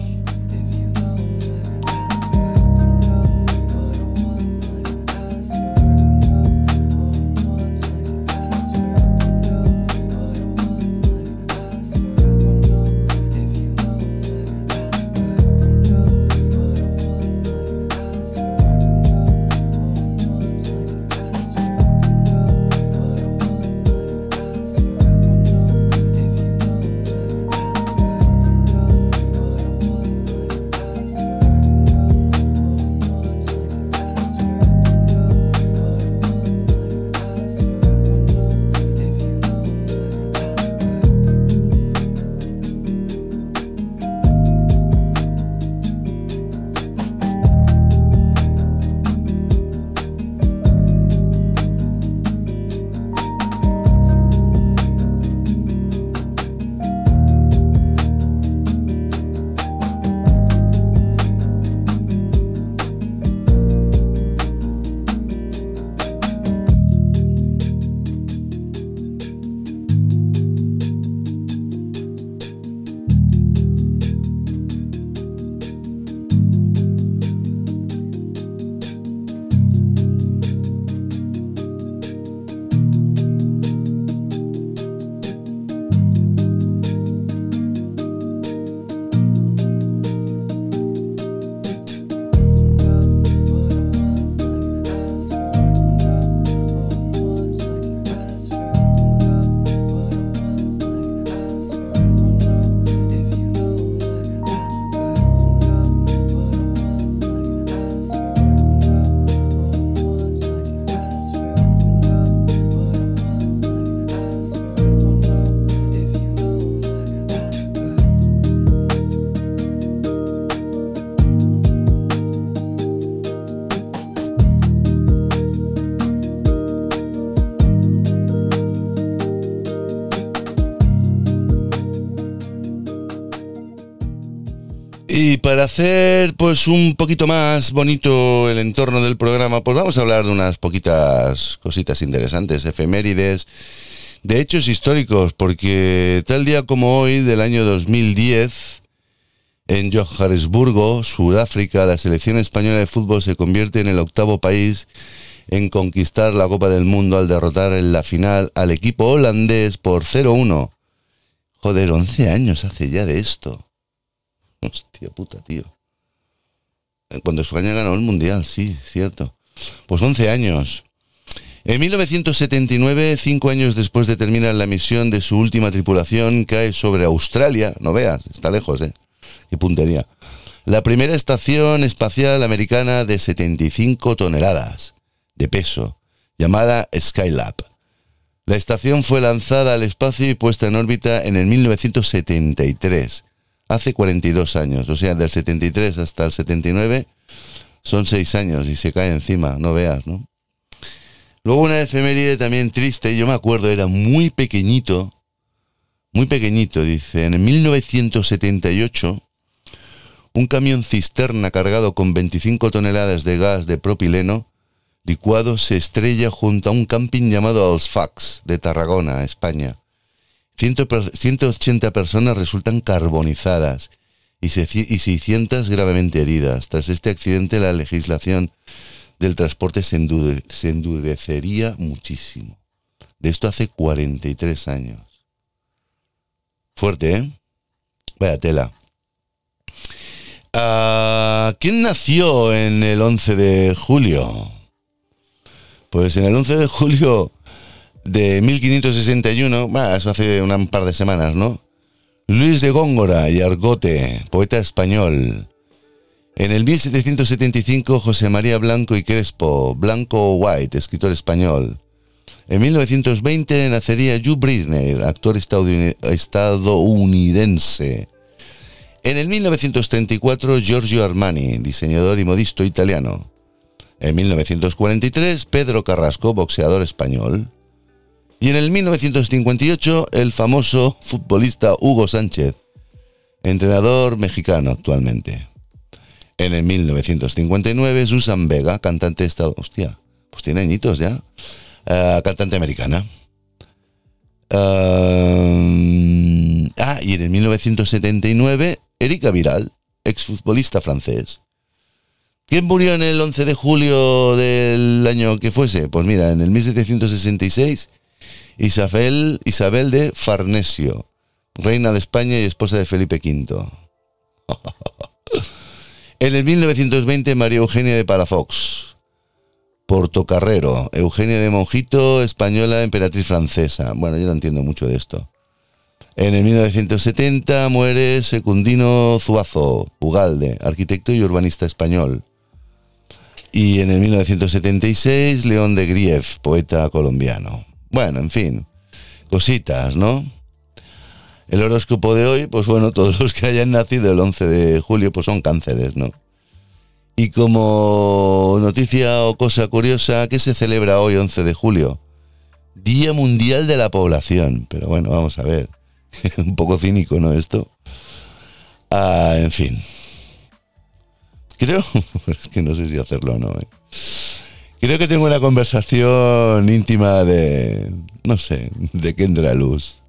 Para hacer pues un poquito más bonito el entorno del programa, pues vamos a hablar de unas poquitas cositas interesantes, efemérides, de hechos históricos, porque tal día como hoy del año 2010, en Johannesburgo, Sudáfrica, la selección española de fútbol se convierte en el octavo país en conquistar la Copa del Mundo al derrotar en la final al equipo holandés por 0-1. Joder, 11 años hace ya de esto. Hostia puta, tío. Cuando España ganó el Mundial, sí, cierto. Pues 11 años. En 1979, cinco años después de terminar la misión de su última tripulación, cae sobre Australia, no veas, está lejos, ¿eh? Qué puntería. La primera estación espacial americana de 75 toneladas de peso, llamada Skylab. La estación fue lanzada al espacio y puesta en órbita en el 1973 hace 42 años, o sea, del 73 hasta el 79 son 6 años y se cae encima, no veas, ¿no? Luego una efeméride también triste, yo me acuerdo, era muy pequeñito, muy pequeñito, dice, en 1978 un camión cisterna cargado con 25 toneladas de gas de propileno licuado se estrella junto a un camping llamado Alsfax de Tarragona, España. 180 personas resultan carbonizadas y 600 gravemente heridas. Tras este accidente, la legislación del transporte se, endure, se endurecería muchísimo. De esto hace 43 años. Fuerte, ¿eh? Vaya tela. Ah, ¿Quién nació en el 11 de julio? Pues en el 11 de julio de 1561, bah, eso hace un par de semanas, ¿no? Luis de Góngora y Argote, poeta español. En el 1775, José María Blanco y Crespo, Blanco White, escritor español. En 1920 nacería Hugh Brisner, actor estadouni- estadounidense. En el 1934, Giorgio Armani, diseñador y modisto italiano. En 1943, Pedro Carrasco, boxeador español. Y en el 1958, el famoso futbolista Hugo Sánchez, entrenador mexicano actualmente. En el 1959, Susan Vega, cantante estadounidense. Hostia, pues tiene añitos ya. Ah, cantante americana. Ah, ah, y en el 1979, Erika Viral, exfutbolista francés. ¿Quién murió en el 11 de julio del año que fuese? Pues mira, en el 1766, Isabel, Isabel de Farnesio, reina de España y esposa de Felipe V. en el 1920, María Eugenia de Palafox, Portocarrero, Eugenia de Monjito, española, emperatriz francesa. Bueno, yo no entiendo mucho de esto. En el 1970 muere Secundino Zuazo, Ugalde, arquitecto y urbanista español. Y en el 1976, León de Grief, poeta colombiano. Bueno, en fin, cositas, ¿no? El horóscopo de hoy, pues bueno, todos los que hayan nacido el 11 de julio, pues son cánceres, ¿no? Y como noticia o cosa curiosa, ¿qué se celebra hoy 11 de julio? Día Mundial de la Población. Pero bueno, vamos a ver. Un poco cínico, ¿no? Esto. Ah, en fin. Creo, es que no sé si hacerlo o no. ¿eh? Creo que tengo una conversación íntima de, no sé, de Kendra Luz.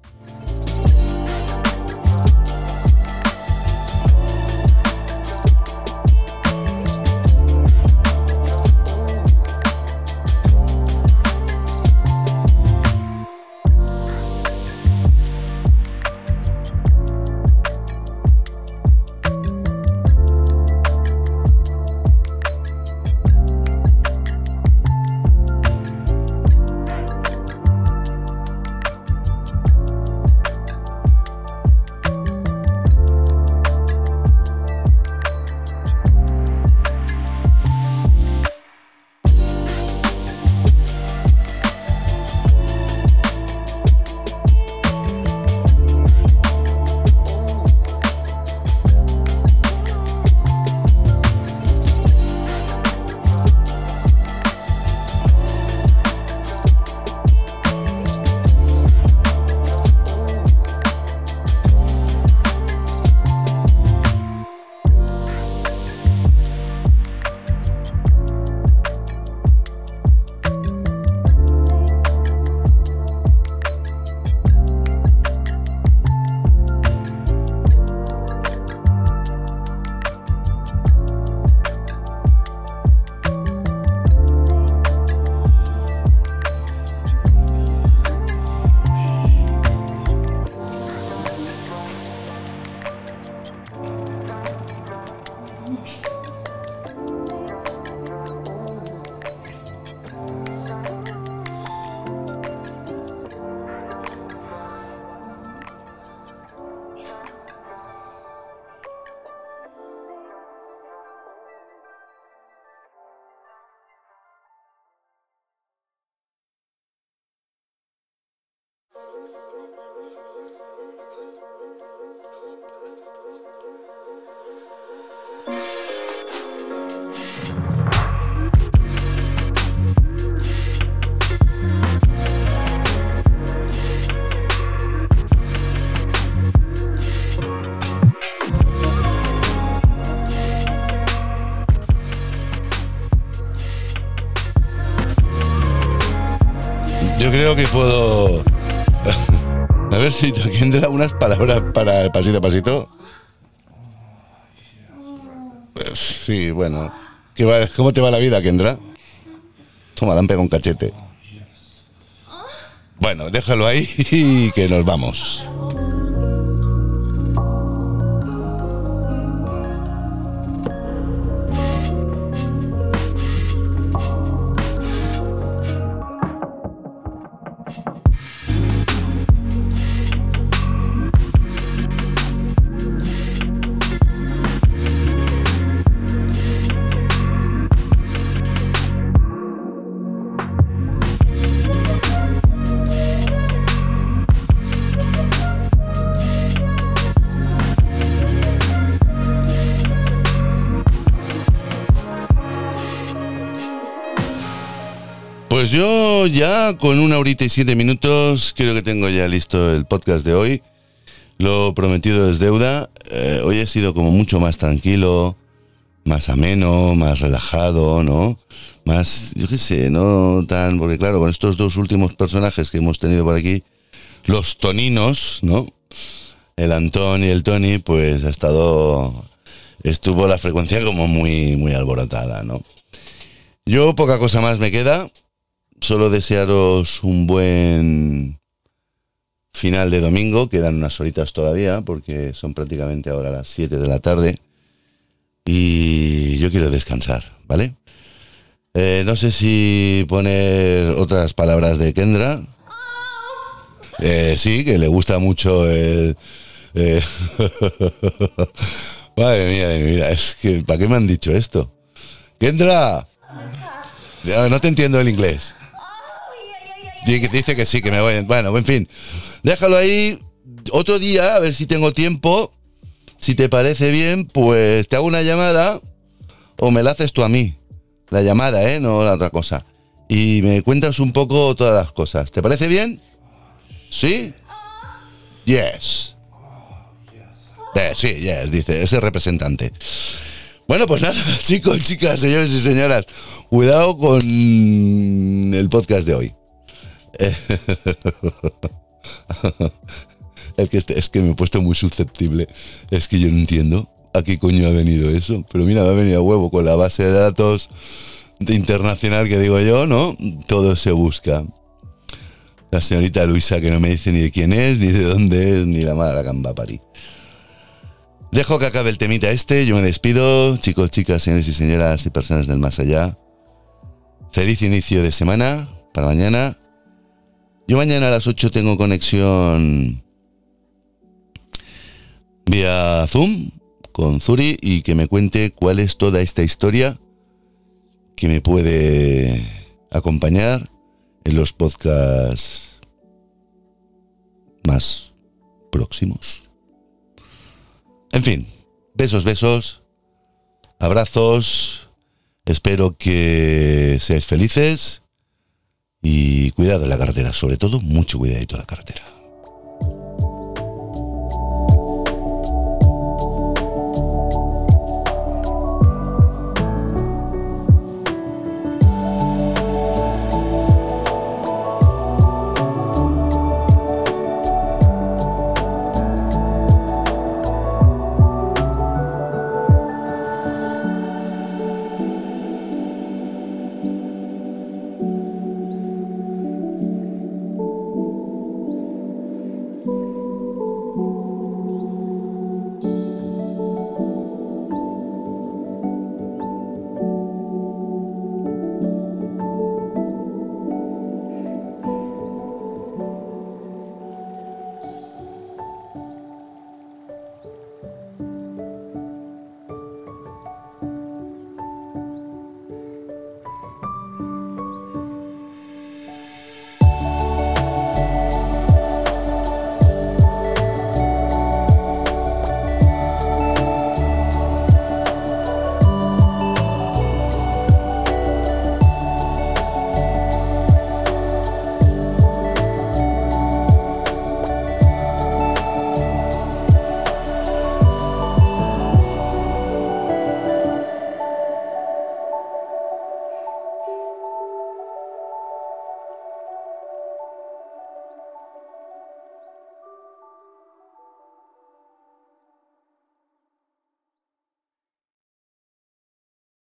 Que puedo. A ver si tendrá unas palabras para el pasito a pasito. Pues, sí, bueno. ¿Qué ¿Cómo te va la vida, Kendra? Toma, dan pega un cachete. Bueno, déjalo ahí y que nos vamos. Pues yo ya con una horita y siete minutos creo que tengo ya listo el podcast de hoy. Lo prometido es deuda. Eh, hoy he sido como mucho más tranquilo, más ameno, más relajado, ¿no? Más, yo qué sé, no tan... Porque claro, con estos dos últimos personajes que hemos tenido por aquí, los toninos, ¿no? El Antón y el Tony, pues ha estado... Estuvo la frecuencia como muy, muy alborotada, ¿no? Yo poca cosa más me queda. Solo desearos un buen final de domingo. Quedan unas horitas todavía porque son prácticamente ahora las 7 de la tarde. Y yo quiero descansar, ¿vale? Eh, no sé si poner otras palabras de Kendra. Eh, sí, que le gusta mucho el... eh, madre mía es que ¿para qué me han dicho esto? Kendra, no te entiendo el inglés. Di- Dice que sí, que me voy. Bueno, en fin, déjalo ahí. Otro día, a ver si tengo tiempo. Si te parece bien, pues te hago una llamada o me la haces tú a mí. La llamada, ¿eh? No la otra cosa. Y me cuentas un poco todas las cosas. ¿Te parece bien? ¿Sí? Yes. Eh, sí, yes, dice ese representante. Bueno, pues nada, chicos, chicas, señores y señoras, cuidado con el podcast de hoy. Es que, este- es que me he puesto muy susceptible. Es que yo no entiendo a qué coño ha venido eso. Pero mira, me ha venido a huevo con la base de datos internacional que digo yo, ¿no? Todo se busca. La señorita Luisa que no me dice ni de quién es, ni de dónde es, ni la mala la camba parí. Dejo que acabe el temita este, yo me despido, chicos, chicas, señores y señoras y personas del más allá. Feliz inicio de semana para mañana. Yo mañana a las 8 tengo conexión vía Zoom con Zuri y que me cuente cuál es toda esta historia que me puede acompañar en los podcasts más próximos. En fin, besos, besos, abrazos, espero que seáis felices y cuidado en la carretera, sobre todo mucho cuidadito en la carretera.